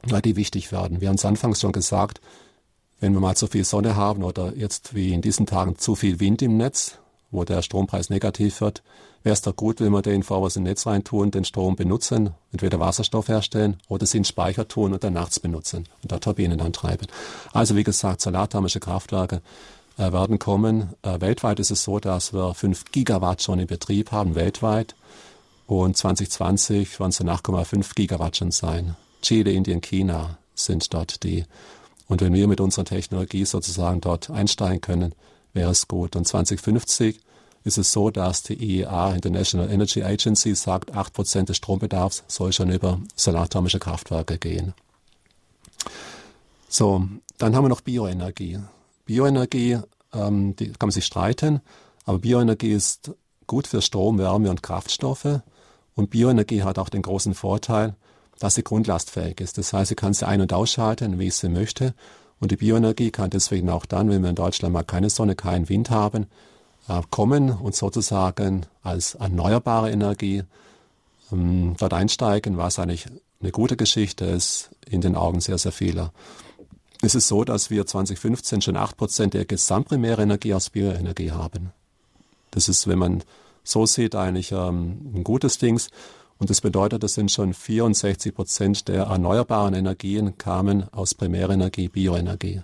weil die wichtig werden. Wir haben es anfangs schon gesagt, wenn wir mal zu viel Sonne haben oder jetzt wie in diesen Tagen zu viel Wind im Netz, wo der Strompreis negativ wird, wäre es doch gut, wenn wir den vor was ins Netz reintun, den Strom benutzen, entweder Wasserstoff herstellen oder sie in Speicher tun und dann nachts benutzen und da Turbinen antreiben. Also wie gesagt, solarthermische Kraftwerke äh, werden kommen. Äh, weltweit ist es so, dass wir 5 Gigawatt schon in Betrieb haben, weltweit. Und 2020 werden es 8,5 Gigawatt schon sein. Chile, Indien, China sind dort die. Und wenn wir mit unserer Technologie sozusagen dort einsteigen können, wäre es gut. Und 2050 ist es so, dass die IEA, International Energy Agency, sagt, 8% des Strombedarfs soll schon über solarthermische Kraftwerke gehen. So, dann haben wir noch Bioenergie. Bioenergie, ähm, die kann man sich streiten, aber Bioenergie ist gut für Strom, Wärme und Kraftstoffe. Und Bioenergie hat auch den großen Vorteil, dass sie grundlastfähig ist. Das heißt, sie kann sie ein- und ausschalten, wie sie möchte. Und die Bioenergie kann deswegen auch dann, wenn wir in Deutschland mal keine Sonne, keinen Wind haben, äh, kommen und sozusagen als erneuerbare Energie ähm, dort einsteigen, was eigentlich eine gute Geschichte ist in den Augen sehr, sehr vieler. Es ist so, dass wir 2015 schon 8% der Gesamtprimärenergie aus Bioenergie haben. Das ist, wenn man so sieht, eigentlich ähm, ein gutes Dings. Und das bedeutet, das sind schon 64 Prozent der erneuerbaren Energien kamen aus Primärenergie, Bioenergie.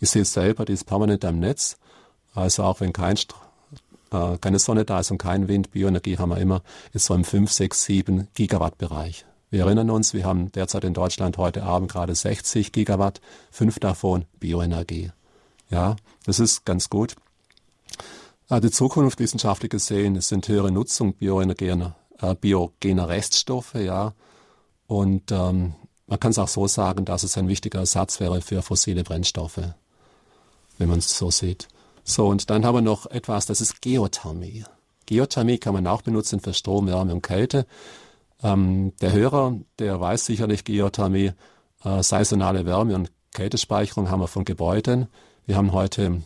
Ich sehe es selber, die ist permanent am Netz. Also auch wenn kein, äh, keine Sonne da ist und kein Wind, Bioenergie haben wir immer, ist so im 5, 6, 7 Gigawatt Bereich. Wir erinnern uns, wir haben derzeit in Deutschland heute Abend gerade 60 Gigawatt, fünf davon Bioenergie. Ja, das ist ganz gut. Äh, die Zukunft wissenschaftlich gesehen es sind höhere Nutzung bioenergener, äh, biogener Reststoffe, ja. Und ähm, man kann es auch so sagen, dass es ein wichtiger Ersatz wäre für fossile Brennstoffe, wenn man es so sieht. So, und dann haben wir noch etwas, das ist Geothermie. Geothermie kann man auch benutzen für Strom, Wärme und Kälte. Ähm, der Hörer, der weiß sicherlich Geothermie, äh, saisonale Wärme- und Kältespeicherung haben wir von Gebäuden. Wir haben heute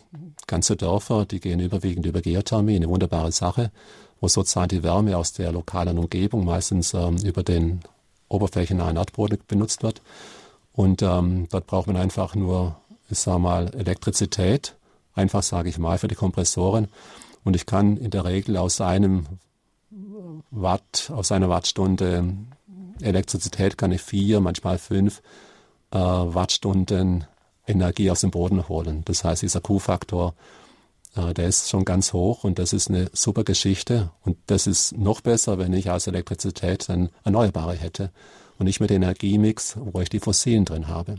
ganze Dörfer, die gehen überwiegend über Geothermie, eine wunderbare Sache, wo sozusagen die Wärme aus der lokalen Umgebung meistens ähm, über den oberflächennahen Erdboden benutzt wird. Und ähm, dort braucht man einfach nur, ich sag mal, Elektrizität, einfach sage ich mal, für die Kompressoren. Und ich kann in der Regel aus einem Watt, aus einer Wattstunde Elektrizität kann ich vier, manchmal fünf äh, Wattstunden Energie aus dem Boden holen. Das heißt, dieser Q-Faktor, äh, der ist schon ganz hoch und das ist eine super Geschichte. Und das ist noch besser, wenn ich als Elektrizität dann Erneuerbare hätte und nicht mit Energiemix, wo ich die Fossilen drin habe.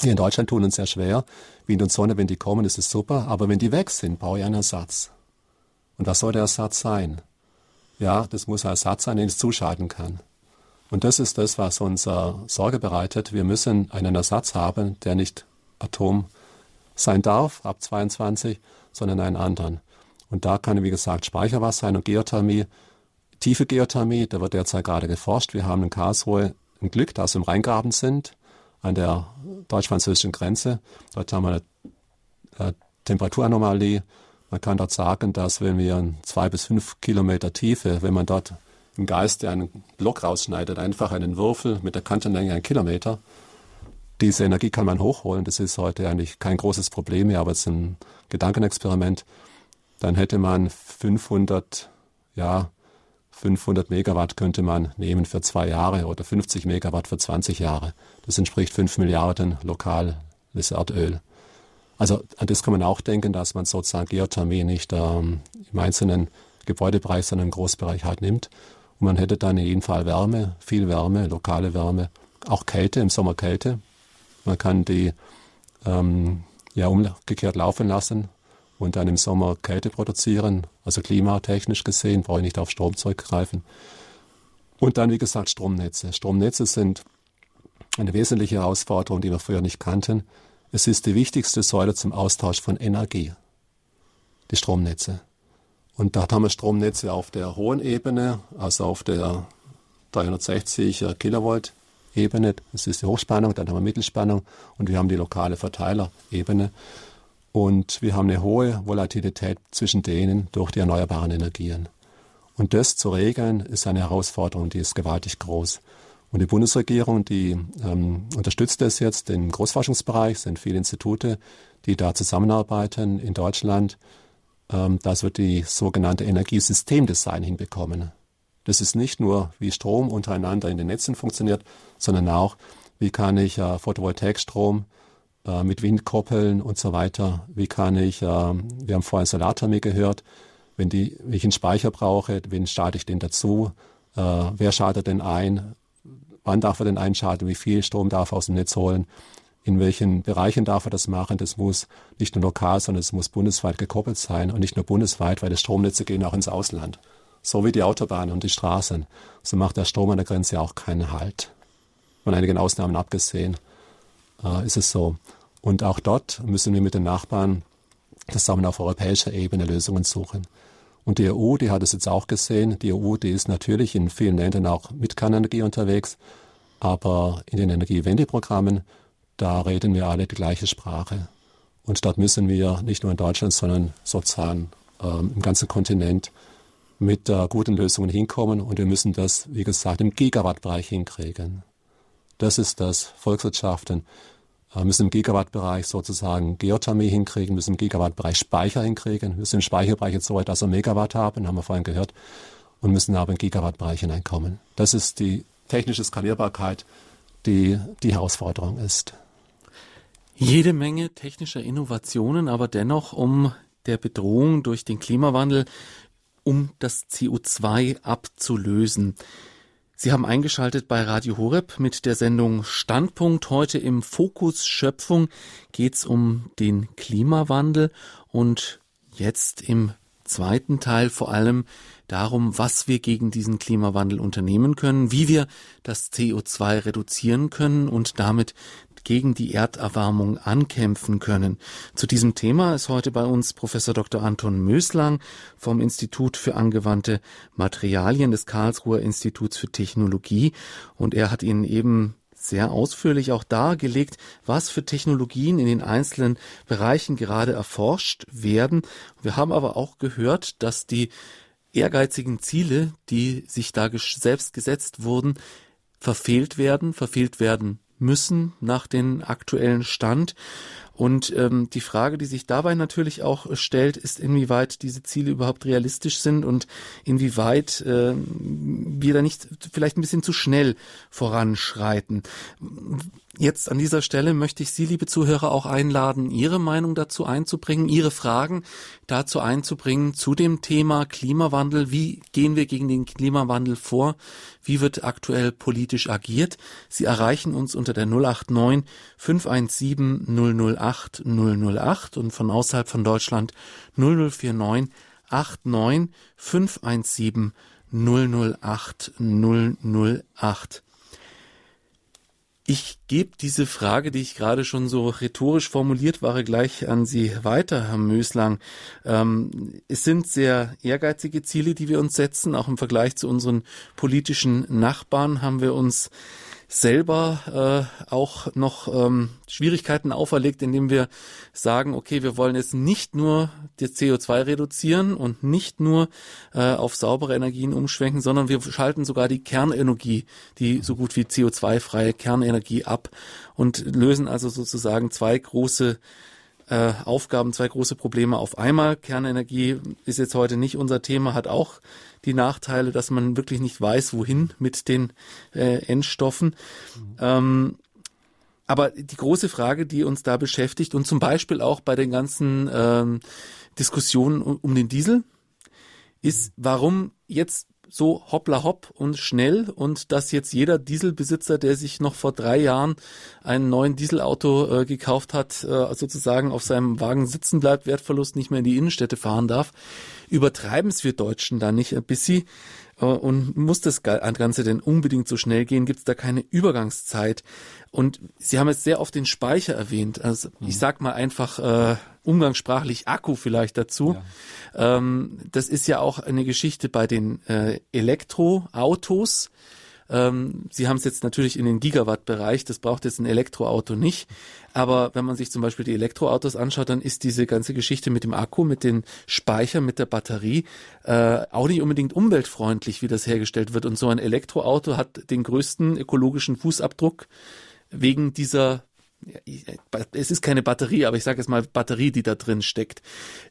Hier in Deutschland tun uns sehr schwer. Wind und Sonne, wenn die kommen, ist es super. Aber wenn die weg sind, brauche ich einen Ersatz. Und was soll der Ersatz sein? Ja, das muss ein Ersatz sein, den ich zuschalten kann. Und das ist das, was uns äh, Sorge bereitet. Wir müssen einen Ersatz haben, der nicht Atom sein darf, ab 22, sondern einen anderen. Und da kann, wie gesagt, Speicherwasser sein und Geothermie. Tiefe Geothermie, da wird derzeit gerade geforscht. Wir haben in Karlsruhe ein Glück, dass wir im Rheingraben sind, an der deutsch-französischen Grenze. Dort haben wir eine äh, Temperaturanomalie man kann dort sagen, dass wenn wir zwei bis fünf Kilometer Tiefe, wenn man dort im Geiste einen Block rausschneidet, einfach einen Würfel mit der Kantenlänge einen Kilometer, diese Energie kann man hochholen. Das ist heute eigentlich kein großes Problem mehr, aber es ist ein Gedankenexperiment. Dann hätte man 500, ja, 500 Megawatt könnte man nehmen für zwei Jahre oder 50 Megawatt für 20 Jahre. Das entspricht 5 Milliarden lokales Erdöl. Also an das kann man auch denken, dass man sozusagen Geothermie nicht ähm, im einzelnen Gebäudebereich, sondern im Großbereich halt nimmt. Und man hätte dann in jedem Fall Wärme, viel Wärme, lokale Wärme, auch Kälte, im Sommer Kälte. Man kann die ähm, ja umgekehrt laufen lassen und dann im Sommer Kälte produzieren. Also klimatechnisch gesehen brauche ich nicht auf Strom zurückgreifen. Und dann, wie gesagt, Stromnetze. Stromnetze sind eine wesentliche Herausforderung, die wir früher nicht kannten. Es ist die wichtigste Säule zum Austausch von Energie, die Stromnetze. Und dort haben wir Stromnetze auf der hohen Ebene, also auf der 360 Kilovolt Ebene, das ist die Hochspannung, dann haben wir Mittelspannung und wir haben die lokale Verteilerebene. Und wir haben eine hohe Volatilität zwischen denen durch die erneuerbaren Energien. Und das zu regeln, ist eine Herausforderung, die ist gewaltig groß. Und die Bundesregierung, die ähm, unterstützt das jetzt im Großforschungsbereich, sind viele Institute, die da zusammenarbeiten in Deutschland. ähm, dass wir die sogenannte Energiesystemdesign hinbekommen. Das ist nicht nur, wie Strom untereinander in den Netzen funktioniert, sondern auch, wie kann ich äh, Photovoltaikstrom äh, mit Wind koppeln und so weiter. Wie kann ich, äh, wir haben vorhin Solarthermie gehört, wenn, die, wenn ich einen Speicher brauche, wen schalte ich den dazu? Äh, wer schaltet den ein? Wann darf er den einschalten? Wie viel Strom darf er aus dem Netz holen? In welchen Bereichen darf er das machen? Das muss nicht nur lokal, sondern es muss bundesweit gekoppelt sein und nicht nur bundesweit, weil die Stromnetze gehen auch ins Ausland. So wie die Autobahnen und die Straßen. So macht der Strom an der Grenze auch keinen Halt. Von einigen Ausnahmen abgesehen äh, ist es so. Und auch dort müssen wir mit den Nachbarn zusammen auf europäischer Ebene Lösungen suchen. Und die EU, die hat es jetzt auch gesehen. Die EU, die ist natürlich in vielen Ländern auch mit Kernenergie unterwegs. Aber in den Energiewendeprogrammen, da reden wir alle die gleiche Sprache. Und dort müssen wir nicht nur in Deutschland, sondern sozusagen ähm, im ganzen Kontinent mit äh, guten Lösungen hinkommen. Und wir müssen das, wie gesagt, im Gigawattbereich hinkriegen. Das ist das Volkswirtschaften wir müssen im Gigawattbereich sozusagen Geothermie hinkriegen, müssen im Gigawattbereich Speicher hinkriegen, müssen im Speicherbereich jetzt so weit, dass wir Megawatt haben, haben wir vorhin gehört, und müssen aber im Gigawattbereich hineinkommen. Das ist die technische Skalierbarkeit, die die Herausforderung ist. Jede Menge technischer Innovationen, aber dennoch um der Bedrohung durch den Klimawandel, um das CO2 abzulösen. Sie haben eingeschaltet bei Radio Horeb mit der Sendung Standpunkt. Heute im Fokus Schöpfung geht's um den Klimawandel und jetzt im zweiten Teil vor allem darum, was wir gegen diesen Klimawandel unternehmen können, wie wir das CO2 reduzieren können und damit gegen die Erderwärmung ankämpfen können. Zu diesem Thema ist heute bei uns Professor Dr. Anton Möslang vom Institut für angewandte Materialien des Karlsruher Instituts für Technologie und er hat Ihnen eben sehr ausführlich auch dargelegt, was für Technologien in den einzelnen Bereichen gerade erforscht werden. Wir haben aber auch gehört, dass die ehrgeizigen Ziele, die sich da selbst gesetzt wurden, verfehlt werden, verfehlt werden müssen nach dem aktuellen Stand. Und ähm, die Frage, die sich dabei natürlich auch stellt, ist, inwieweit diese Ziele überhaupt realistisch sind und inwieweit äh, wir da nicht vielleicht ein bisschen zu schnell voranschreiten. Jetzt an dieser Stelle möchte ich Sie, liebe Zuhörer, auch einladen, Ihre Meinung dazu einzubringen, Ihre Fragen dazu einzubringen zu dem Thema Klimawandel. Wie gehen wir gegen den Klimawandel vor? Wie wird aktuell politisch agiert? Sie erreichen uns unter der 089 517 008 008 und von außerhalb von Deutschland 0049 89 517 008 008. Ich gebe diese Frage, die ich gerade schon so rhetorisch formuliert war, gleich an Sie weiter, Herr Möslang. Ähm, es sind sehr ehrgeizige Ziele, die wir uns setzen. Auch im Vergleich zu unseren politischen Nachbarn haben wir uns selber äh, auch noch ähm, Schwierigkeiten auferlegt, indem wir sagen, okay, wir wollen jetzt nicht nur das CO2 reduzieren und nicht nur äh, auf saubere Energien umschwenken, sondern wir schalten sogar die Kernenergie, die so gut wie CO2-freie Kernenergie ab und lösen also sozusagen zwei große äh, Aufgaben, zwei große Probleme auf einmal. Kernenergie ist jetzt heute nicht unser Thema, hat auch die Nachteile, dass man wirklich nicht weiß, wohin mit den äh, Endstoffen. Mhm. Ähm, aber die große Frage, die uns da beschäftigt und zum Beispiel auch bei den ganzen ähm, Diskussionen um, um den Diesel, ist, warum jetzt so hoppla hopp und schnell und dass jetzt jeder Dieselbesitzer, der sich noch vor drei Jahren einen neuen Dieselauto äh, gekauft hat, äh, sozusagen auf seinem Wagen sitzen bleibt, Wertverlust nicht mehr in die Innenstädte fahren darf. Übertreiben es wir Deutschen da nicht ein bisschen? Äh, und muss das Ganze denn unbedingt so schnell gehen? Gibt es da keine Übergangszeit? Und Sie haben jetzt sehr oft den Speicher erwähnt. Also ich mhm. sag mal einfach äh, umgangssprachlich Akku vielleicht dazu. Ja. Ähm, das ist ja auch eine Geschichte bei den äh, Elektroautos. Ähm, Sie haben es jetzt natürlich in den Gigawatt-Bereich, das braucht jetzt ein Elektroauto nicht. Aber wenn man sich zum Beispiel die Elektroautos anschaut, dann ist diese ganze Geschichte mit dem Akku, mit den Speichern, mit der Batterie äh, auch nicht unbedingt umweltfreundlich, wie das hergestellt wird. Und so ein Elektroauto hat den größten ökologischen Fußabdruck wegen dieser es ist keine Batterie, aber ich sage jetzt mal Batterie, die da drin steckt.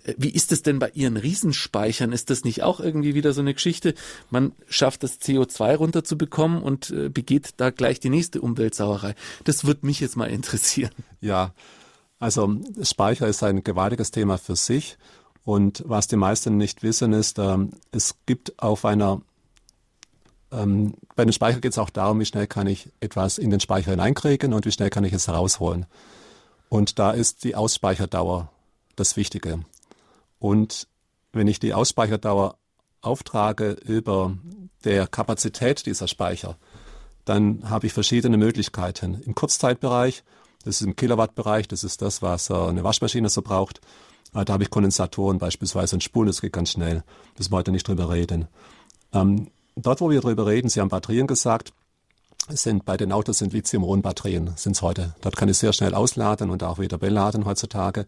Äh, wie ist es denn bei Ihren Riesenspeichern? Ist das nicht auch irgendwie wieder so eine Geschichte? Man schafft das CO2 runterzubekommen und äh, begeht da gleich die nächste Umweltsauerei. Das würde mich jetzt mal interessieren. Ja, also Speicher ist ein gewaltiges Thema für sich. Und was die meisten nicht wissen, ist, ähm, es gibt auf einer ähm, bei den Speicher geht es auch darum, wie schnell kann ich etwas in den Speicher hineinkriegen und wie schnell kann ich es herausholen. Und da ist die Ausspeicherdauer das Wichtige. Und wenn ich die Ausspeicherdauer auftrage über der Kapazität dieser Speicher, dann habe ich verschiedene Möglichkeiten. Im Kurzzeitbereich, das ist im Kilowattbereich, das ist das, was eine Waschmaschine so braucht. Da habe ich Kondensatoren beispielsweise und Spulen, das geht ganz schnell. Das wollte nicht drüber reden. Ähm, dort, wo wir drüber reden, Sie haben Batterien gesagt, sind bei den Autos sind Lithium-Ionen-Batterien, sind es heute. Dort kann ich sehr schnell ausladen und auch wieder beladen heutzutage.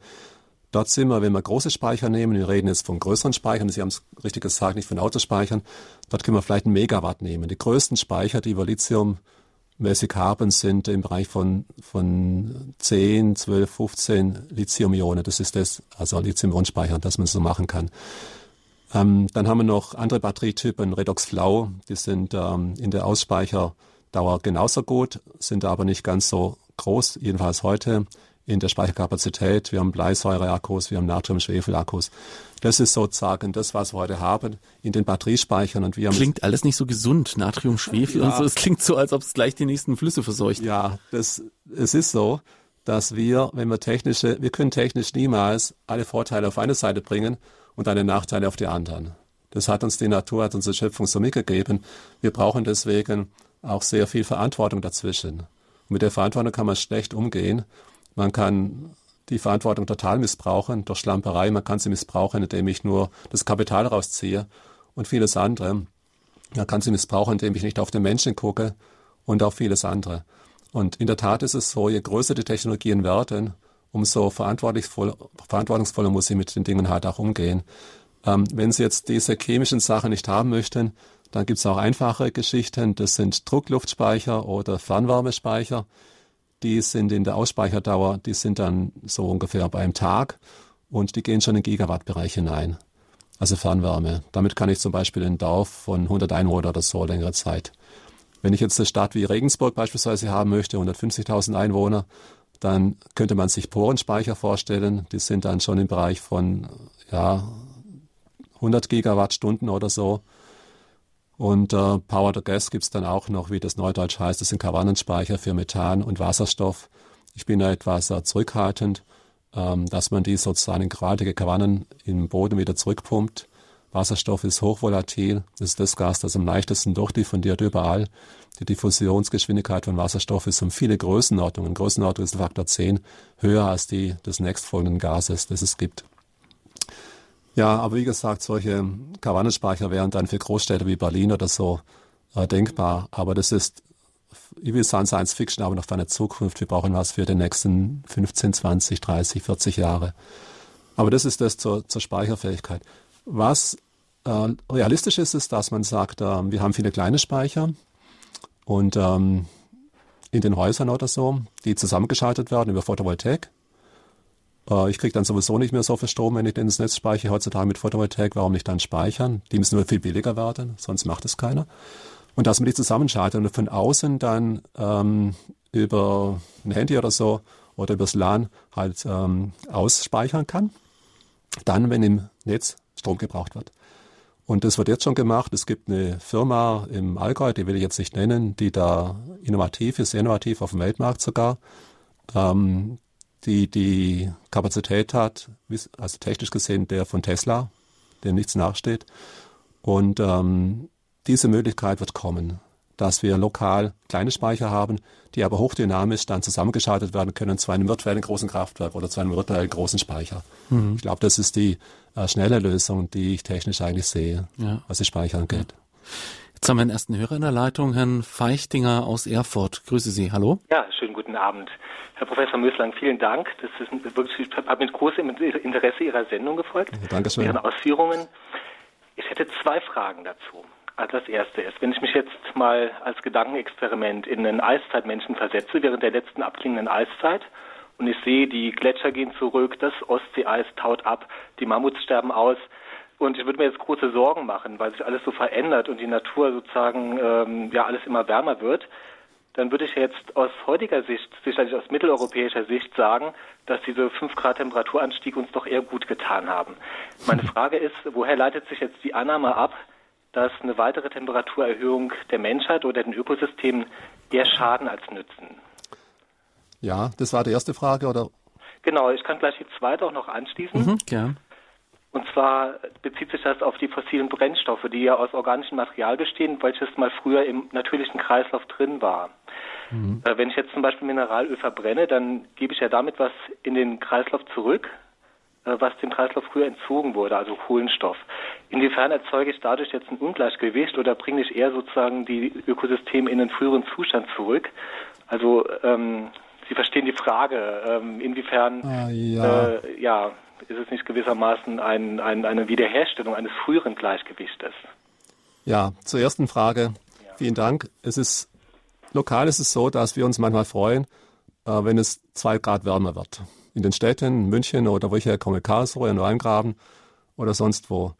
Dort sind wir, wenn wir große Speicher nehmen, wir reden jetzt von größeren Speichern, Sie haben es richtig gesagt, nicht von Autospeichern, dort können wir vielleicht einen Megawatt nehmen. Die größten Speicher, die wir lithiummäßig haben, sind im Bereich von, von 10, 12, 15 Lithium-Ionen. Das ist das, also Lithium-Ionen-Speicher, das man so machen kann. Ähm, dann haben wir noch andere Batterietypen, Redox Flow, die sind ähm, in der Ausspeicherdauer genauso gut, sind aber nicht ganz so groß, jedenfalls heute in der Speicherkapazität. Wir haben Bleisäureakkus, wir haben Natrium-Schwefel-Akkus. Das ist sozusagen das, was wir heute haben in den Batteriespeichern. Und wir klingt alles nicht so gesund, Natrium, Schwefel ja. und so. Es klingt so, als ob es gleich die nächsten Flüsse verseucht. Ja, das, es ist so, dass wir, wenn wir technische, wir können technisch niemals alle Vorteile auf eine Seite bringen und eine Nachteile auf die anderen. Das hat uns die Natur, hat unsere Schöpfung so mitgegeben. Wir brauchen deswegen auch sehr viel Verantwortung dazwischen. Und mit der Verantwortung kann man schlecht umgehen. Man kann die Verantwortung total missbrauchen durch Schlamperei. Man kann sie missbrauchen, indem ich nur das Kapital rausziehe und vieles andere. Man kann sie missbrauchen, indem ich nicht auf den Menschen gucke und auf vieles andere. Und in der Tat ist es so, je größer die Technologien werden, umso verantwortungsvoll, verantwortungsvoller muss sie mit den Dingen halt auch umgehen. Ähm, wenn Sie jetzt diese chemischen Sachen nicht haben möchten, dann gibt es auch einfache Geschichten. Das sind Druckluftspeicher oder Fernwärmespeicher. Die sind in der Ausspeicherdauer, die sind dann so ungefähr bei einem Tag und die gehen schon in Gigawattbereich hinein. Also Fernwärme. Damit kann ich zum Beispiel ein Dorf von 100 Einwohnern oder so längere Zeit. Wenn ich jetzt eine Stadt wie Regensburg beispielsweise haben möchte, 150.000 Einwohner, dann könnte man sich Porenspeicher vorstellen. Die sind dann schon im Bereich von ja, 100 Gigawattstunden oder so. Und äh, Power to Gas gibt es dann auch noch, wie das neudeutsch heißt. Das sind Kavannenspeicher für Methan und Wasserstoff. Ich bin da etwas äh, zurückhaltend, ähm, dass man die sozusagen in gradige Kavannen im Boden wieder zurückpumpt. Wasserstoff ist hochvolatil. Das ist das Gas, das am leichtesten durchdiffundiert überall. Die Diffusionsgeschwindigkeit von Wasserstoff ist um viele Größenordnungen. Größenordnung ist Faktor 10 höher als die des nächstfolgenden Gases, das es gibt. Ja, aber wie gesagt, solche Kavannenspeicher wären dann für Großstädte wie Berlin oder so äh, denkbar. Aber das ist, ich will sagen Science Fiction, aber noch für eine Zukunft. Wir brauchen was für die nächsten 15, 20, 30, 40 Jahre. Aber das ist das zur, zur Speicherfähigkeit. Was äh, realistisch ist, ist, dass man sagt, äh, wir haben viele kleine Speicher und ähm, in den Häusern oder so, die zusammengeschaltet werden über Photovoltaik. Äh, ich kriege dann sowieso nicht mehr so viel Strom, wenn ich den ins Netz speichere heutzutage mit Photovoltaik. Warum nicht dann speichern? Die müssen nur viel billiger werden, sonst macht es keiner. Und dass man die zusammenschaltet und von außen dann ähm, über ein Handy oder so oder übers LAN halt ähm, ausspeichern kann. Dann, wenn im Netz Strom gebraucht wird. Und das wird jetzt schon gemacht. Es gibt eine Firma im Allgäu, die will ich jetzt nicht nennen, die da innovativ ist, sehr innovativ auf dem Weltmarkt sogar, ähm, die die Kapazität hat, also technisch gesehen der von Tesla, dem nichts nachsteht. Und ähm, diese Möglichkeit wird kommen dass wir lokal kleine Speicher haben, die aber hochdynamisch dann zusammengeschaltet werden können zu einem virtuellen großen Kraftwerk oder zu einem virtuellen großen Speicher. Mhm. Ich glaube, das ist die äh, schnelle Lösung, die ich technisch eigentlich sehe, ja. was die Speicher angeht. Ja. Jetzt haben wir einen ersten Hörer in der Leitung, Herrn Feichtinger aus Erfurt. Grüße Sie. Hallo. Ja, schönen guten Abend. Herr Professor Möslang, vielen Dank. Das ist wirklich, ich habe mit großem Interesse Ihrer Sendung gefolgt. Dankeschön. Ihren Ausführungen. Ich hätte zwei Fragen dazu. Also das Erste ist, wenn ich mich jetzt mal als Gedankenexperiment in einen Eiszeitmenschen versetze, während der letzten abklingenden Eiszeit, und ich sehe, die Gletscher gehen zurück, das Ostseeeis taut ab, die Mammuts sterben aus, und ich würde mir jetzt große Sorgen machen, weil sich alles so verändert und die Natur sozusagen ähm, ja alles immer wärmer wird, dann würde ich jetzt aus heutiger Sicht, sicherlich aus mitteleuropäischer Sicht sagen, dass diese 5 Grad Temperaturanstieg uns doch eher gut getan haben. Meine Frage ist, woher leitet sich jetzt die Annahme ab, dass eine weitere Temperaturerhöhung der Menschheit oder den Ökosystemen eher schaden als nützen? Ja, das war die erste Frage, oder? Genau, ich kann gleich die zweite auch noch anschließen. Mhm, gern. Und zwar bezieht sich das auf die fossilen Brennstoffe, die ja aus organischem Material bestehen, welches mal früher im natürlichen Kreislauf drin war. Mhm. Äh, wenn ich jetzt zum Beispiel Mineralöl verbrenne, dann gebe ich ja damit was in den Kreislauf zurück, was dem Kreislauf früher entzogen wurde, also Kohlenstoff. Inwiefern erzeuge ich dadurch jetzt ein Ungleichgewicht oder bringe ich eher sozusagen die Ökosysteme in den früheren Zustand zurück? Also ähm, Sie verstehen die Frage, ähm, inwiefern ah, ja. Äh, ja, ist es nicht gewissermaßen ein, ein, eine Wiederherstellung eines früheren Gleichgewichtes? Ja, zur ersten Frage. Ja. Vielen Dank. Es ist lokal ist es so, dass wir uns manchmal freuen, äh, wenn es zwei Grad wärmer wird. In den Städten, München oder wo ich herkomme, Karlsruhe, Neuengraben oder sonst wo.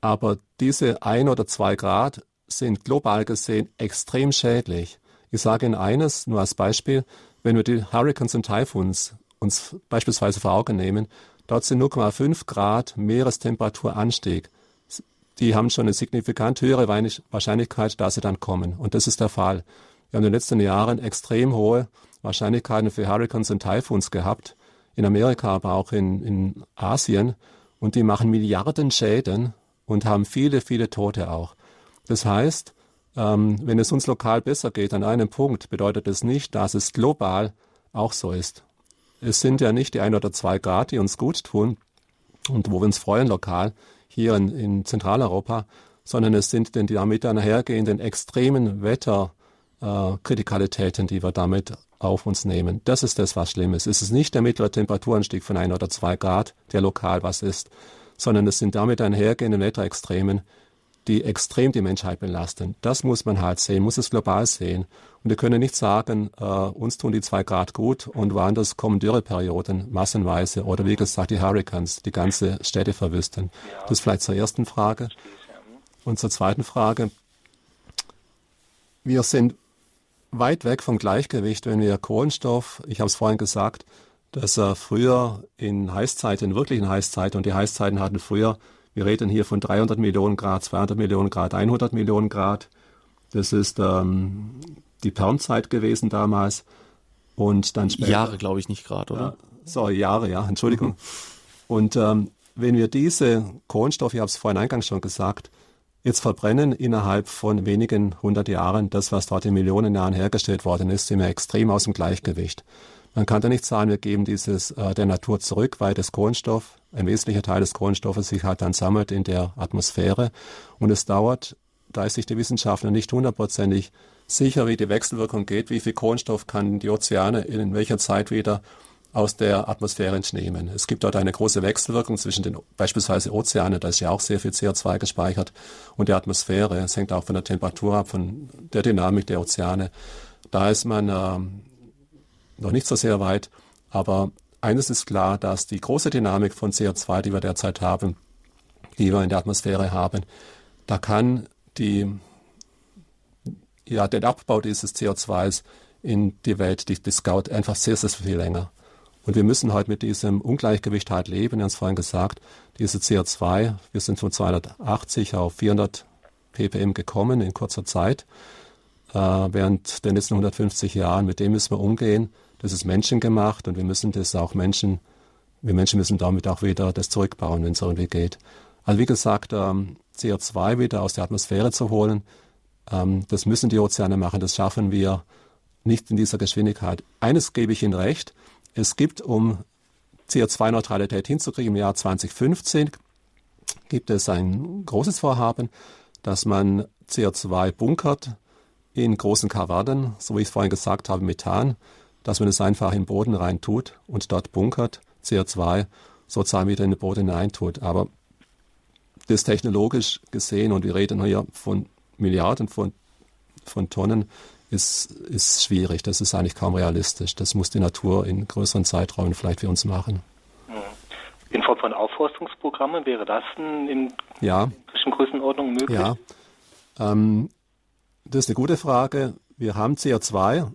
Aber diese ein oder zwei Grad sind global gesehen extrem schädlich. Ich sage Ihnen eines, nur als Beispiel, wenn wir die Hurricanes und Typhoons uns beispielsweise vor Augen nehmen, dort sind 0,5 Grad Meerestemperaturanstieg. Die haben schon eine signifikant höhere Wahrscheinlichkeit, dass sie dann kommen. Und das ist der Fall. Wir haben in den letzten Jahren extrem hohe Wahrscheinlichkeiten für Hurricanes und Typhoons gehabt. In Amerika, aber auch in, in Asien. Und die machen Milliarden Schäden und haben viele, viele Tote auch. Das heißt, ähm, wenn es uns lokal besser geht an einem Punkt, bedeutet es das nicht, dass es global auch so ist. Es sind ja nicht die ein oder zwei Grad, die uns gut tun und wo wir uns freuen lokal hier in, in Zentraleuropa, sondern es sind die damit einhergehenden extremen Wetterkritikalitäten, äh, die wir damit auf uns nehmen. Das ist das, was schlimm ist. Es ist nicht der mittlere Temperaturanstieg von ein oder zwei Grad, der lokal was ist, sondern es sind damit einhergehenden Wetterextremen, die extrem die Menschheit belasten. Das muss man halt sehen, muss es global sehen. Und wir können nicht sagen, äh, uns tun die zwei Grad gut und woanders kommen Dürreperioden massenweise oder wie gesagt die Hurricanes, die ganze Städte verwüsten. Das vielleicht zur ersten Frage. Und zur zweiten Frage. Wir sind weit weg vom Gleichgewicht, wenn wir Kohlenstoff, ich habe es vorhin gesagt, dass er früher in Heißzeiten, in wirklichen Heißzeiten, und die Heißzeiten hatten früher wir reden hier von 300 Millionen Grad, 200 Millionen Grad, 100 Millionen Grad. Das ist ähm, die Permzeit gewesen damals. Und dann später. Jahre, glaube ich, nicht Grad, oder? Ja, sorry, Jahre, ja, Entschuldigung. Mhm. Und ähm, wenn wir diese Kohlenstoffe, ich habe es vorhin eingangs schon gesagt, jetzt verbrennen innerhalb von wenigen hundert Jahren, das, was dort in Millionen Jahren hergestellt worden ist, wir extrem aus dem Gleichgewicht. Man kann da nicht sagen, wir geben dieses äh, der Natur zurück, weil das Kohlenstoff, ein wesentlicher Teil des Kohlenstoffes sich halt dann sammelt in der Atmosphäre. Und es dauert, da ist sich die Wissenschaftler nicht hundertprozentig sicher, wie die Wechselwirkung geht, wie viel Kohlenstoff kann die Ozeane in welcher Zeit wieder aus der Atmosphäre entnehmen. Es gibt dort eine große Wechselwirkung zwischen den beispielsweise Ozeanen, da ist ja auch sehr viel CO2 gespeichert, und der Atmosphäre. Es hängt auch von der Temperatur ab, von der Dynamik der Ozeane. Da ist man äh, noch nicht so sehr weit. Aber eines ist klar, dass die große Dynamik von CO2, die wir derzeit haben, die wir in der Atmosphäre haben, da kann die, ja, den Abbau dieses CO2s in die Welt, die, die Scout einfach sehr, sehr viel länger. Und wir müssen halt mit diesem Ungleichgewicht halt leben. Wir haben es vorhin gesagt, diese CO2, wir sind von 280 auf 400 ppm gekommen in kurzer Zeit. Äh, während der letzten 150 Jahren, mit dem müssen wir umgehen. Das ist menschengemacht und wir müssen das auch Menschen, wir Menschen müssen damit auch wieder das zurückbauen, wenn es irgendwie geht. Also wie gesagt, ähm, CO2 wieder aus der Atmosphäre zu holen, ähm, das müssen die Ozeane machen, das schaffen wir nicht in dieser Geschwindigkeit. Eines gebe ich Ihnen recht, es gibt, um CO2-Neutralität hinzukriegen im Jahr 2015, gibt es ein großes Vorhaben, dass man CO2 bunkert in großen Kavernen, so wie ich es vorhin gesagt habe, Methan dass man es einfach in den Boden rein tut und dort bunkert, CO2 sozusagen wieder in den Boden hinein tut. Aber das technologisch gesehen, und wir reden hier von Milliarden von, von Tonnen ist, ist schwierig. Das ist eigentlich kaum realistisch. Das muss die Natur in größeren Zeiträumen vielleicht für uns machen. In Form von Aufforstungsprogrammen wäre das in ja. Größenordnung möglich? Ja, ähm, das ist eine gute Frage. Wir haben CO2,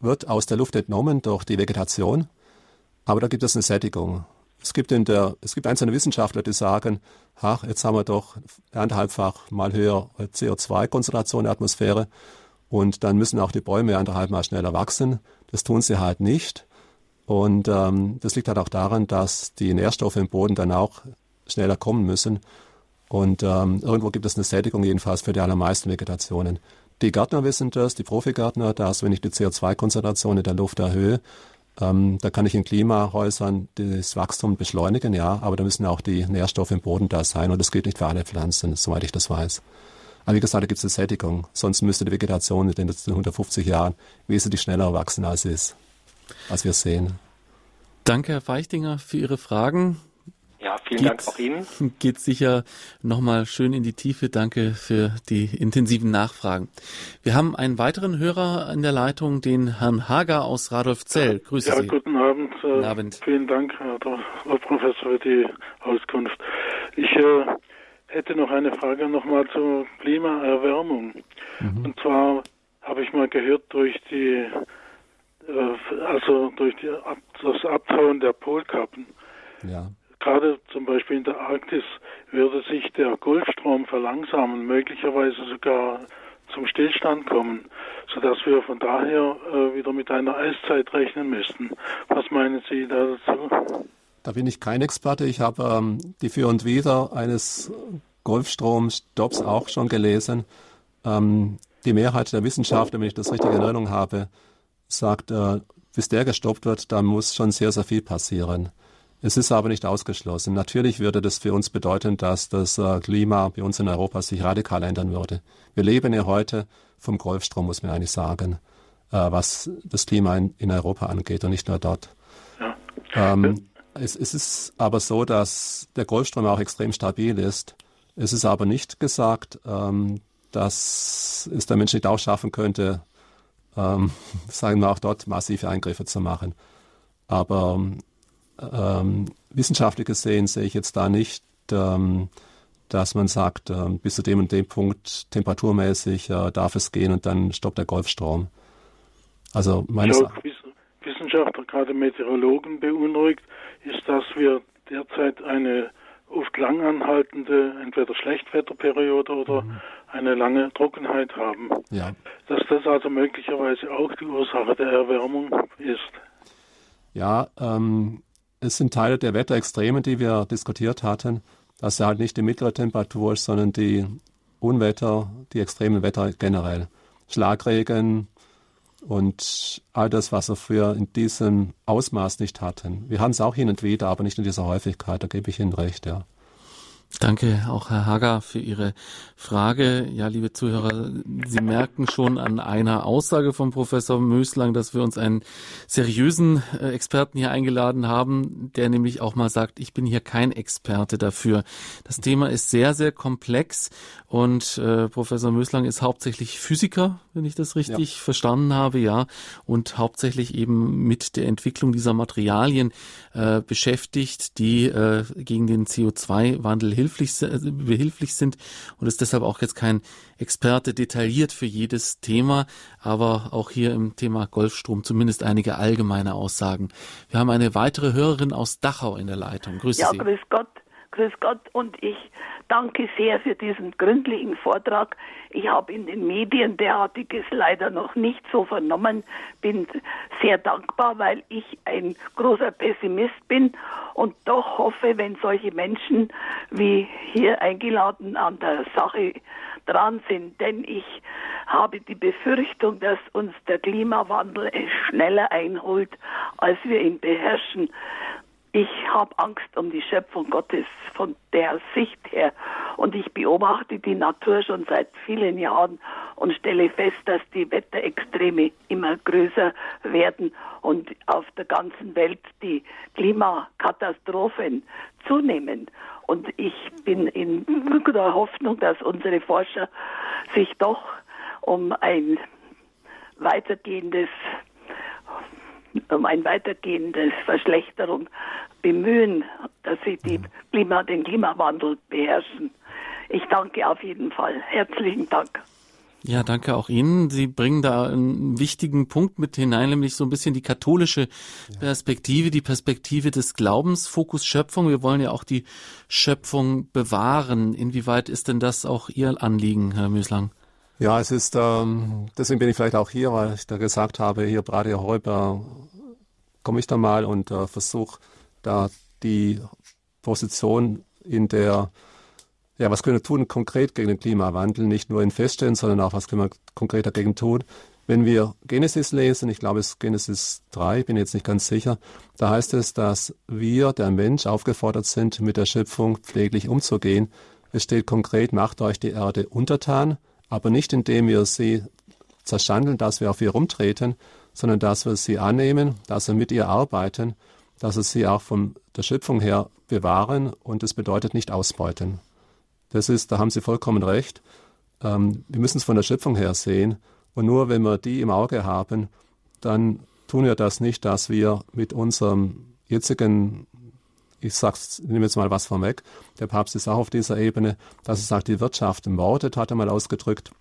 wird aus der Luft entnommen durch die Vegetation, aber da gibt es eine Sättigung. Es gibt, in der, es gibt einzelne Wissenschaftler, die sagen, ach, jetzt haben wir doch anderthalbfach mal höher CO2-Konzentration in der Atmosphäre und dann müssen auch die Bäume anderthalb mal schneller wachsen. Das tun sie halt nicht. Und ähm, das liegt halt auch daran, dass die Nährstoffe im Boden dann auch schneller kommen müssen. Und ähm, irgendwo gibt es eine Sättigung jedenfalls für die allermeisten Vegetationen. Die Gärtner wissen das, die Profigärtner, dass wenn ich die CO2-Konzentration in der Luft erhöhe, ähm, da kann ich in Klimahäusern das Wachstum beschleunigen, ja, aber da müssen auch die Nährstoffe im Boden da sein und das gilt nicht für alle Pflanzen, soweit ich das weiß. Aber wie gesagt, da gibt es eine Sättigung, sonst müsste die Vegetation in den letzten 150 Jahren wesentlich schneller wachsen, als, ist, als wir sehen. Danke, Herr Feichtinger, für Ihre Fragen. Ja, vielen geht, Dank auch Ihnen. Geht sicher nochmal schön in die Tiefe. Danke für die intensiven Nachfragen. Wir haben einen weiteren Hörer in der Leitung, den Herrn Hager aus Radolfzell. Grüße ja, Sie. Guten Abend. Äh, guten Abend. Vielen Dank, Herr Professor, für die Auskunft. Ich äh, hätte noch eine Frage nochmal zur Klimaerwärmung. Mhm. Und zwar habe ich mal gehört, durch die äh, also durch die, das Abtauen der Polkappen ja gerade zum Beispiel in der Arktis würde sich der Golfstrom verlangsamen, möglicherweise sogar zum Stillstand kommen, sodass wir von daher äh, wieder mit einer Eiszeit rechnen müssten. Was meinen Sie dazu? Da bin ich kein Experte. Ich habe ähm, die Für und Wider eines Golfstromstopps auch schon gelesen. Ähm, die Mehrheit der Wissenschaftler, wenn ich das richtig in Erinnerung habe, sagt, äh, bis der gestoppt wird, da muss schon sehr, sehr viel passieren. Es ist aber nicht ausgeschlossen. Natürlich würde das für uns bedeuten, dass das äh, Klima bei uns in Europa sich radikal ändern würde. Wir leben ja heute vom Golfstrom, muss man eigentlich sagen, äh, was das Klima in, Europa angeht und nicht nur dort. Ja. Ähm, es, es, ist aber so, dass der Golfstrom auch extrem stabil ist. Es ist aber nicht gesagt, ähm, dass es der Mensch nicht auch schaffen könnte, ähm, sagen wir auch dort massive Eingriffe zu machen. Aber ähm, wissenschaftlich gesehen sehe ich jetzt da nicht, ähm, dass man sagt, äh, bis zu dem und dem Punkt temperaturmäßig äh, darf es gehen und dann stoppt der Golfstrom. Also meines ja, Wissenschaftler, gerade Meteorologen beunruhigt, ist, dass wir derzeit eine oft langanhaltende, entweder Schlechtwetterperiode oder mhm. eine lange Trockenheit haben. Ja. Dass das also möglicherweise auch die Ursache der Erwärmung ist. Ja, ähm, es sind Teile der Wetterextreme, die wir diskutiert hatten, dass ja halt nicht die mittlere Temperatur ist, sondern die Unwetter, die extremen Wetter generell. Schlagregen und all das, was wir früher in diesem Ausmaß nicht hatten. Wir haben es auch hin und wieder, aber nicht in dieser Häufigkeit, da gebe ich Ihnen recht, ja. Danke auch Herr Hager für Ihre Frage. Ja, liebe Zuhörer, Sie merken schon an einer Aussage von Professor Möslang, dass wir uns einen seriösen äh, Experten hier eingeladen haben, der nämlich auch mal sagt, ich bin hier kein Experte dafür. Das Thema ist sehr, sehr komplex und äh, Professor Möslang ist hauptsächlich Physiker, wenn ich das richtig ja. verstanden habe, ja, und hauptsächlich eben mit der Entwicklung dieser Materialien äh, beschäftigt, die äh, gegen den CO2-Wandel hilflich, äh, behilflich sind und ist deshalb auch jetzt kein Experte detailliert für jedes Thema, aber auch hier im Thema Golfstrom zumindest einige allgemeine Aussagen. Wir haben eine weitere Hörerin aus Dachau in der Leitung. Grüße ja, Sie. grüß Gott. Grüß Gott und ich danke sehr für diesen gründlichen Vortrag. Ich habe in den Medien derartiges leider noch nicht so vernommen, bin sehr dankbar, weil ich ein großer Pessimist bin und doch hoffe, wenn solche Menschen wie hier eingeladen an der Sache dran sind, denn ich habe die Befürchtung, dass uns der Klimawandel schneller einholt, als wir ihn beherrschen. Ich habe Angst um die Schöpfung Gottes von der Sicht her. Und ich beobachte die Natur schon seit vielen Jahren und stelle fest, dass die Wetterextreme immer größer werden und auf der ganzen Welt die Klimakatastrophen zunehmen. Und ich bin in guter Hoffnung, dass unsere Forscher sich doch um ein weitergehendes um ein weitergehendes Verschlechterung bemühen, dass sie die Klima, den Klimawandel beherrschen. Ich danke auf jeden Fall. Herzlichen Dank. Ja, danke auch Ihnen. Sie bringen da einen wichtigen Punkt mit hinein, nämlich so ein bisschen die katholische Perspektive, die Perspektive des Glaubens, Fokus Schöpfung. Wir wollen ja auch die Schöpfung bewahren. Inwieweit ist denn das auch Ihr Anliegen, Herr Müslang? Ja, es ist, ähm, deswegen bin ich vielleicht auch hier, weil ich da gesagt habe, hier Radio Heuber komme ich da mal und äh, versuche da die Position in der ja, was können wir tun konkret gegen den Klimawandel? Nicht nur in Feststellen, sondern auch, was können wir konkret dagegen tun? Wenn wir Genesis lesen, ich glaube es ist Genesis 3, bin jetzt nicht ganz sicher, da heißt es, dass wir, der Mensch, aufgefordert sind, mit der Schöpfung pfleglich umzugehen. Es steht konkret, macht euch die Erde untertan, aber nicht indem wir sie zerschandeln, dass wir auf ihr rumtreten, sondern dass wir sie annehmen, dass wir mit ihr arbeiten, dass wir sie auch von der Schöpfung her bewahren und es bedeutet nicht ausbeuten. Das ist, da haben Sie vollkommen recht. Ähm, wir müssen es von der Schöpfung her sehen. Und nur wenn wir die im Auge haben, dann tun wir das nicht, dass wir mit unserem jetzigen, ich sag's, nehme jetzt mal was vorweg, der Papst ist auch auf dieser Ebene, dass er sagt, die Wirtschaft mordet, hat er mal ausgedrückt.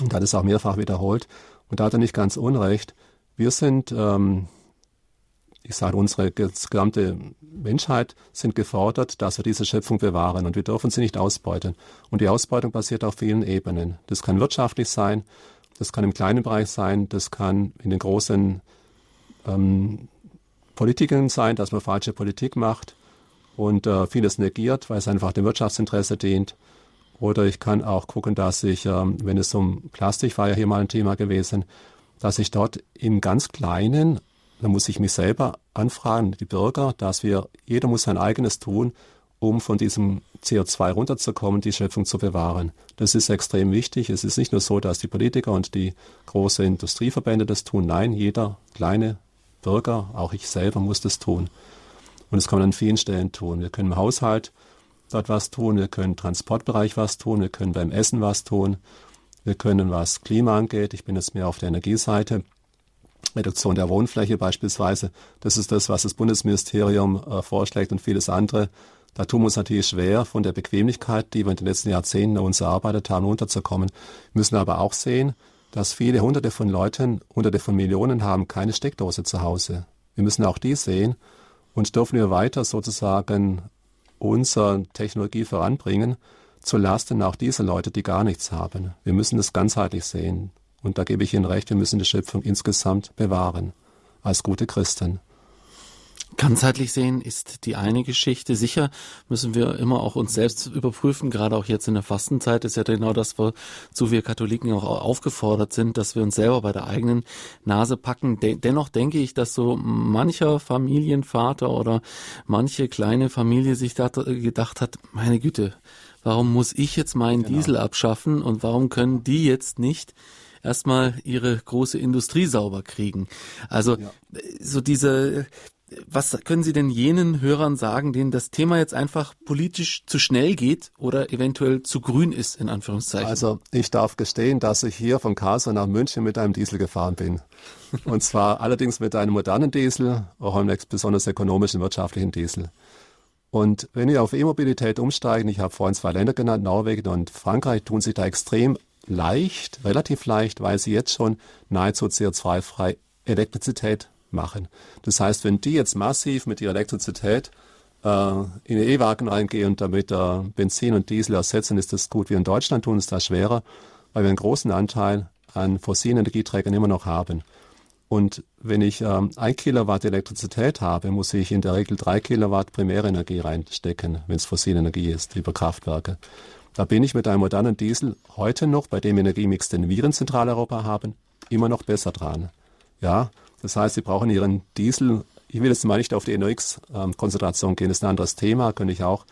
Und hat es auch mehrfach wiederholt. Und da hat er nicht ganz unrecht. Wir sind ähm, ich sage, unsere gesamte Menschheit sind gefordert, dass wir diese Schöpfung bewahren und wir dürfen sie nicht ausbeuten. Und die Ausbeutung passiert auf vielen Ebenen. Das kann wirtschaftlich sein, das kann im kleinen Bereich sein, das kann in den großen ähm, Politikern sein, dass man falsche Politik macht und äh, vieles negiert, weil es einfach dem Wirtschaftsinteresse dient. Oder ich kann auch gucken, dass ich, ähm, wenn es um Plastik war ja hier mal ein Thema gewesen, dass ich dort im ganz Kleinen dann muss ich mich selber anfragen, die Bürger, dass wir, jeder muss sein eigenes tun, um von diesem CO2 runterzukommen, die Schöpfung zu bewahren. Das ist extrem wichtig. Es ist nicht nur so, dass die Politiker und die großen Industrieverbände das tun. Nein, jeder kleine Bürger, auch ich selber, muss das tun. Und das kann man an vielen Stellen tun. Wir können im Haushalt dort was tun, wir können im Transportbereich was tun, wir können beim Essen was tun, wir können, was Klima angeht, ich bin jetzt mehr auf der Energieseite, Reduktion der Wohnfläche beispielsweise. Das ist das, was das Bundesministerium äh, vorschlägt und vieles andere. Da tun wir uns natürlich schwer, von der Bequemlichkeit, die wir in den letzten Jahrzehnten uns erarbeitet haben, runterzukommen. Wir müssen aber auch sehen, dass viele Hunderte von Leuten, Hunderte von Millionen haben keine Steckdose zu Hause. Wir müssen auch die sehen und dürfen wir weiter sozusagen unsere Technologie voranbringen, zu Lasten auch dieser Leute, die gar nichts haben. Wir müssen das ganzheitlich sehen. Und da gebe ich Ihnen recht, wir müssen die Schöpfung insgesamt bewahren, als gute Christen. Ganzheitlich sehen ist die eine Geschichte. Sicher müssen wir immer auch uns selbst überprüfen. Gerade auch jetzt in der Fastenzeit ist ja genau das, wozu wir Katholiken auch aufgefordert sind, dass wir uns selber bei der eigenen Nase packen. dennoch denke ich, dass so mancher Familienvater oder manche kleine Familie sich gedacht hat, meine Güte, warum muss ich jetzt meinen genau. Diesel abschaffen und warum können die jetzt nicht erstmal ihre große Industrie sauber kriegen. Also ja. so diese was können Sie denn jenen Hörern sagen, denen das Thema jetzt einfach politisch zu schnell geht oder eventuell zu grün ist, in Anführungszeichen? Also ich darf gestehen, dass ich hier von Karlsruhe nach München mit einem Diesel gefahren bin. Und zwar allerdings mit einem modernen Diesel, auch einem besonders ökonomischen, wirtschaftlichen Diesel. Und wenn wir auf E-Mobilität umsteigen, ich habe vorhin zwei Länder genannt, Norwegen und Frankreich, tun sich da extrem leicht, relativ leicht, weil sie jetzt schon nahezu CO2-frei Elektrizität machen. Das heißt, wenn die jetzt massiv mit ihrer Elektrizität äh, in den E-Wagen reingehen und damit äh, Benzin und Diesel ersetzen, ist das gut. Wir in Deutschland tun es da schwerer, weil wir einen großen Anteil an fossilen Energieträgern immer noch haben. Und wenn ich ähm, ein Kilowatt Elektrizität habe, muss ich in der Regel drei Kilowatt Primärenergie reinstecken, wenn es fossile Energie ist, über Kraftwerke. Da bin ich mit einem modernen Diesel heute noch, bei dem Energiemix, den wir in Zentraleuropa haben, immer noch besser dran. Ja, das heißt, Sie brauchen Ihren Diesel ich will jetzt mal nicht auf die NOx-Konzentration gehen, das ist ein anderes Thema, könnte ich auch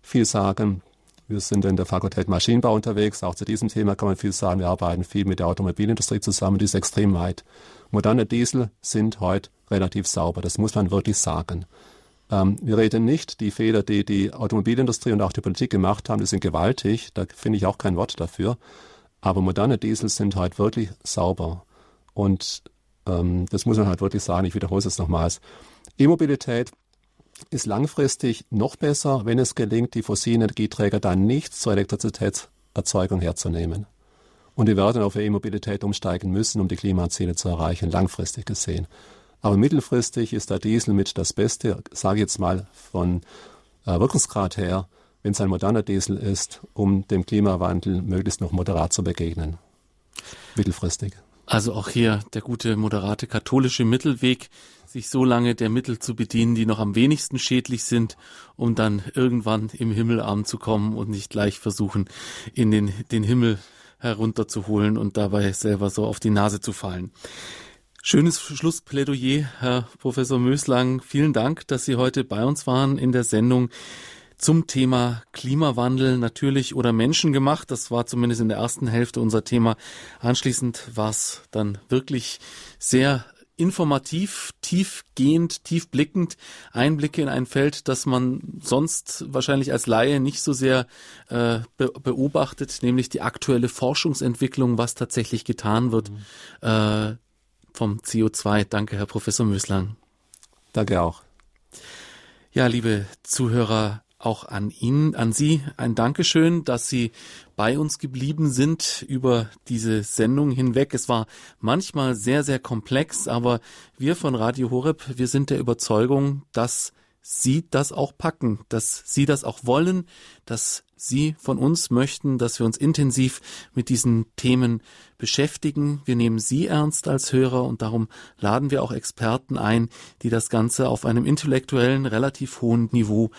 viel sagen. Wir sind in der Fakultät Maschinenbau unterwegs. Auch zu diesem Thema kann man viel sagen. Wir arbeiten viel mit der Automobilindustrie zusammen. Die ist extrem weit. Moderne Diesel sind heute relativ sauber. Das muss man wirklich sagen. Ähm, wir reden nicht, die Fehler, die die Automobilindustrie und auch die Politik gemacht haben, die sind gewaltig. Da finde ich auch kein Wort dafür. Aber moderne Diesel sind heute wirklich sauber. Und ähm, das muss man halt wirklich sagen. Ich wiederhole es nochmals. E-Mobilität ist langfristig noch besser, wenn es gelingt, die fossilen Energieträger dann nicht zur Elektrizitätserzeugung herzunehmen. Und wir werden auf E-Mobilität umsteigen müssen, um die Klimaziele zu erreichen, langfristig gesehen. Aber mittelfristig ist der Diesel mit das Beste, sage ich jetzt mal von äh, Wirkungsgrad her, wenn es ein moderner Diesel ist, um dem Klimawandel möglichst noch moderat zu begegnen. Mittelfristig. Also auch hier der gute moderate katholische Mittelweg, sich so lange der Mittel zu bedienen, die noch am wenigsten schädlich sind, um dann irgendwann im Himmel anzukommen und nicht gleich versuchen, in den, den Himmel herunterzuholen und dabei selber so auf die Nase zu fallen. Schönes Schlussplädoyer, Herr Professor Möslang. Vielen Dank, dass Sie heute bei uns waren in der Sendung zum Thema Klimawandel natürlich oder menschengemacht. Das war zumindest in der ersten Hälfte unser Thema. Anschließend war es dann wirklich sehr informativ, tiefgehend, tiefblickend Einblicke in ein Feld, das man sonst wahrscheinlich als Laie nicht so sehr äh, be beobachtet, nämlich die aktuelle Forschungsentwicklung, was tatsächlich getan wird mhm. äh, vom CO2. Danke, Herr Professor Möslang. Danke auch. Ja, liebe Zuhörer, auch an Ihnen, an Sie ein Dankeschön, dass Sie bei uns geblieben sind über diese Sendung hinweg. Es war manchmal sehr, sehr komplex, aber wir von Radio Horeb, wir sind der Überzeugung, dass Sie das auch packen, dass Sie das auch wollen, dass Sie von uns möchten, dass wir uns intensiv mit diesen Themen beschäftigen. Wir nehmen Sie ernst als Hörer und darum laden wir auch Experten ein, die das Ganze auf einem intellektuellen, relativ hohen Niveau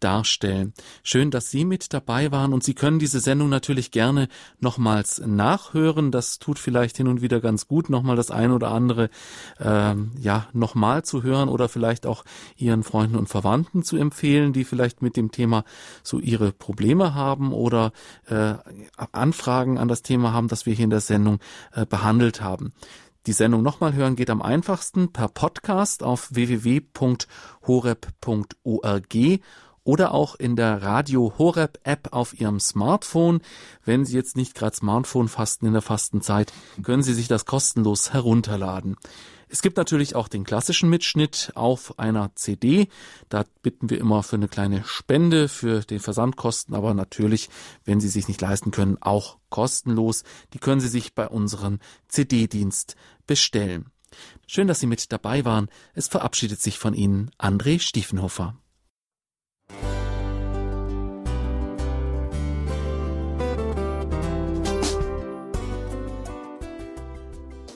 darstellen. Schön, dass Sie mit dabei waren und Sie können diese Sendung natürlich gerne nochmals nachhören. Das tut vielleicht hin und wieder ganz gut, nochmal das eine oder andere ähm, ja nochmal zu hören oder vielleicht auch Ihren Freunden und Verwandten zu empfehlen, die vielleicht mit dem Thema so ihre Probleme haben oder äh, Anfragen an das Thema haben, das wir hier in der Sendung äh, behandelt haben. Die Sendung nochmal hören geht am einfachsten per Podcast auf www.horeb.org oder auch in der Radio Horeb App auf Ihrem Smartphone. Wenn Sie jetzt nicht gerade Smartphone fasten in der Fastenzeit, können Sie sich das kostenlos herunterladen. Es gibt natürlich auch den klassischen Mitschnitt auf einer CD. Da bitten wir immer für eine kleine Spende für den Versandkosten, aber natürlich, wenn Sie sich nicht leisten können, auch kostenlos. Die können Sie sich bei unserem CD-Dienst bestellen. Schön, dass Sie mit dabei waren. Es verabschiedet sich von Ihnen André Stiefenhofer.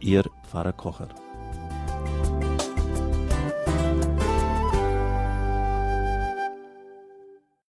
Ihr Pfarrer Kocher.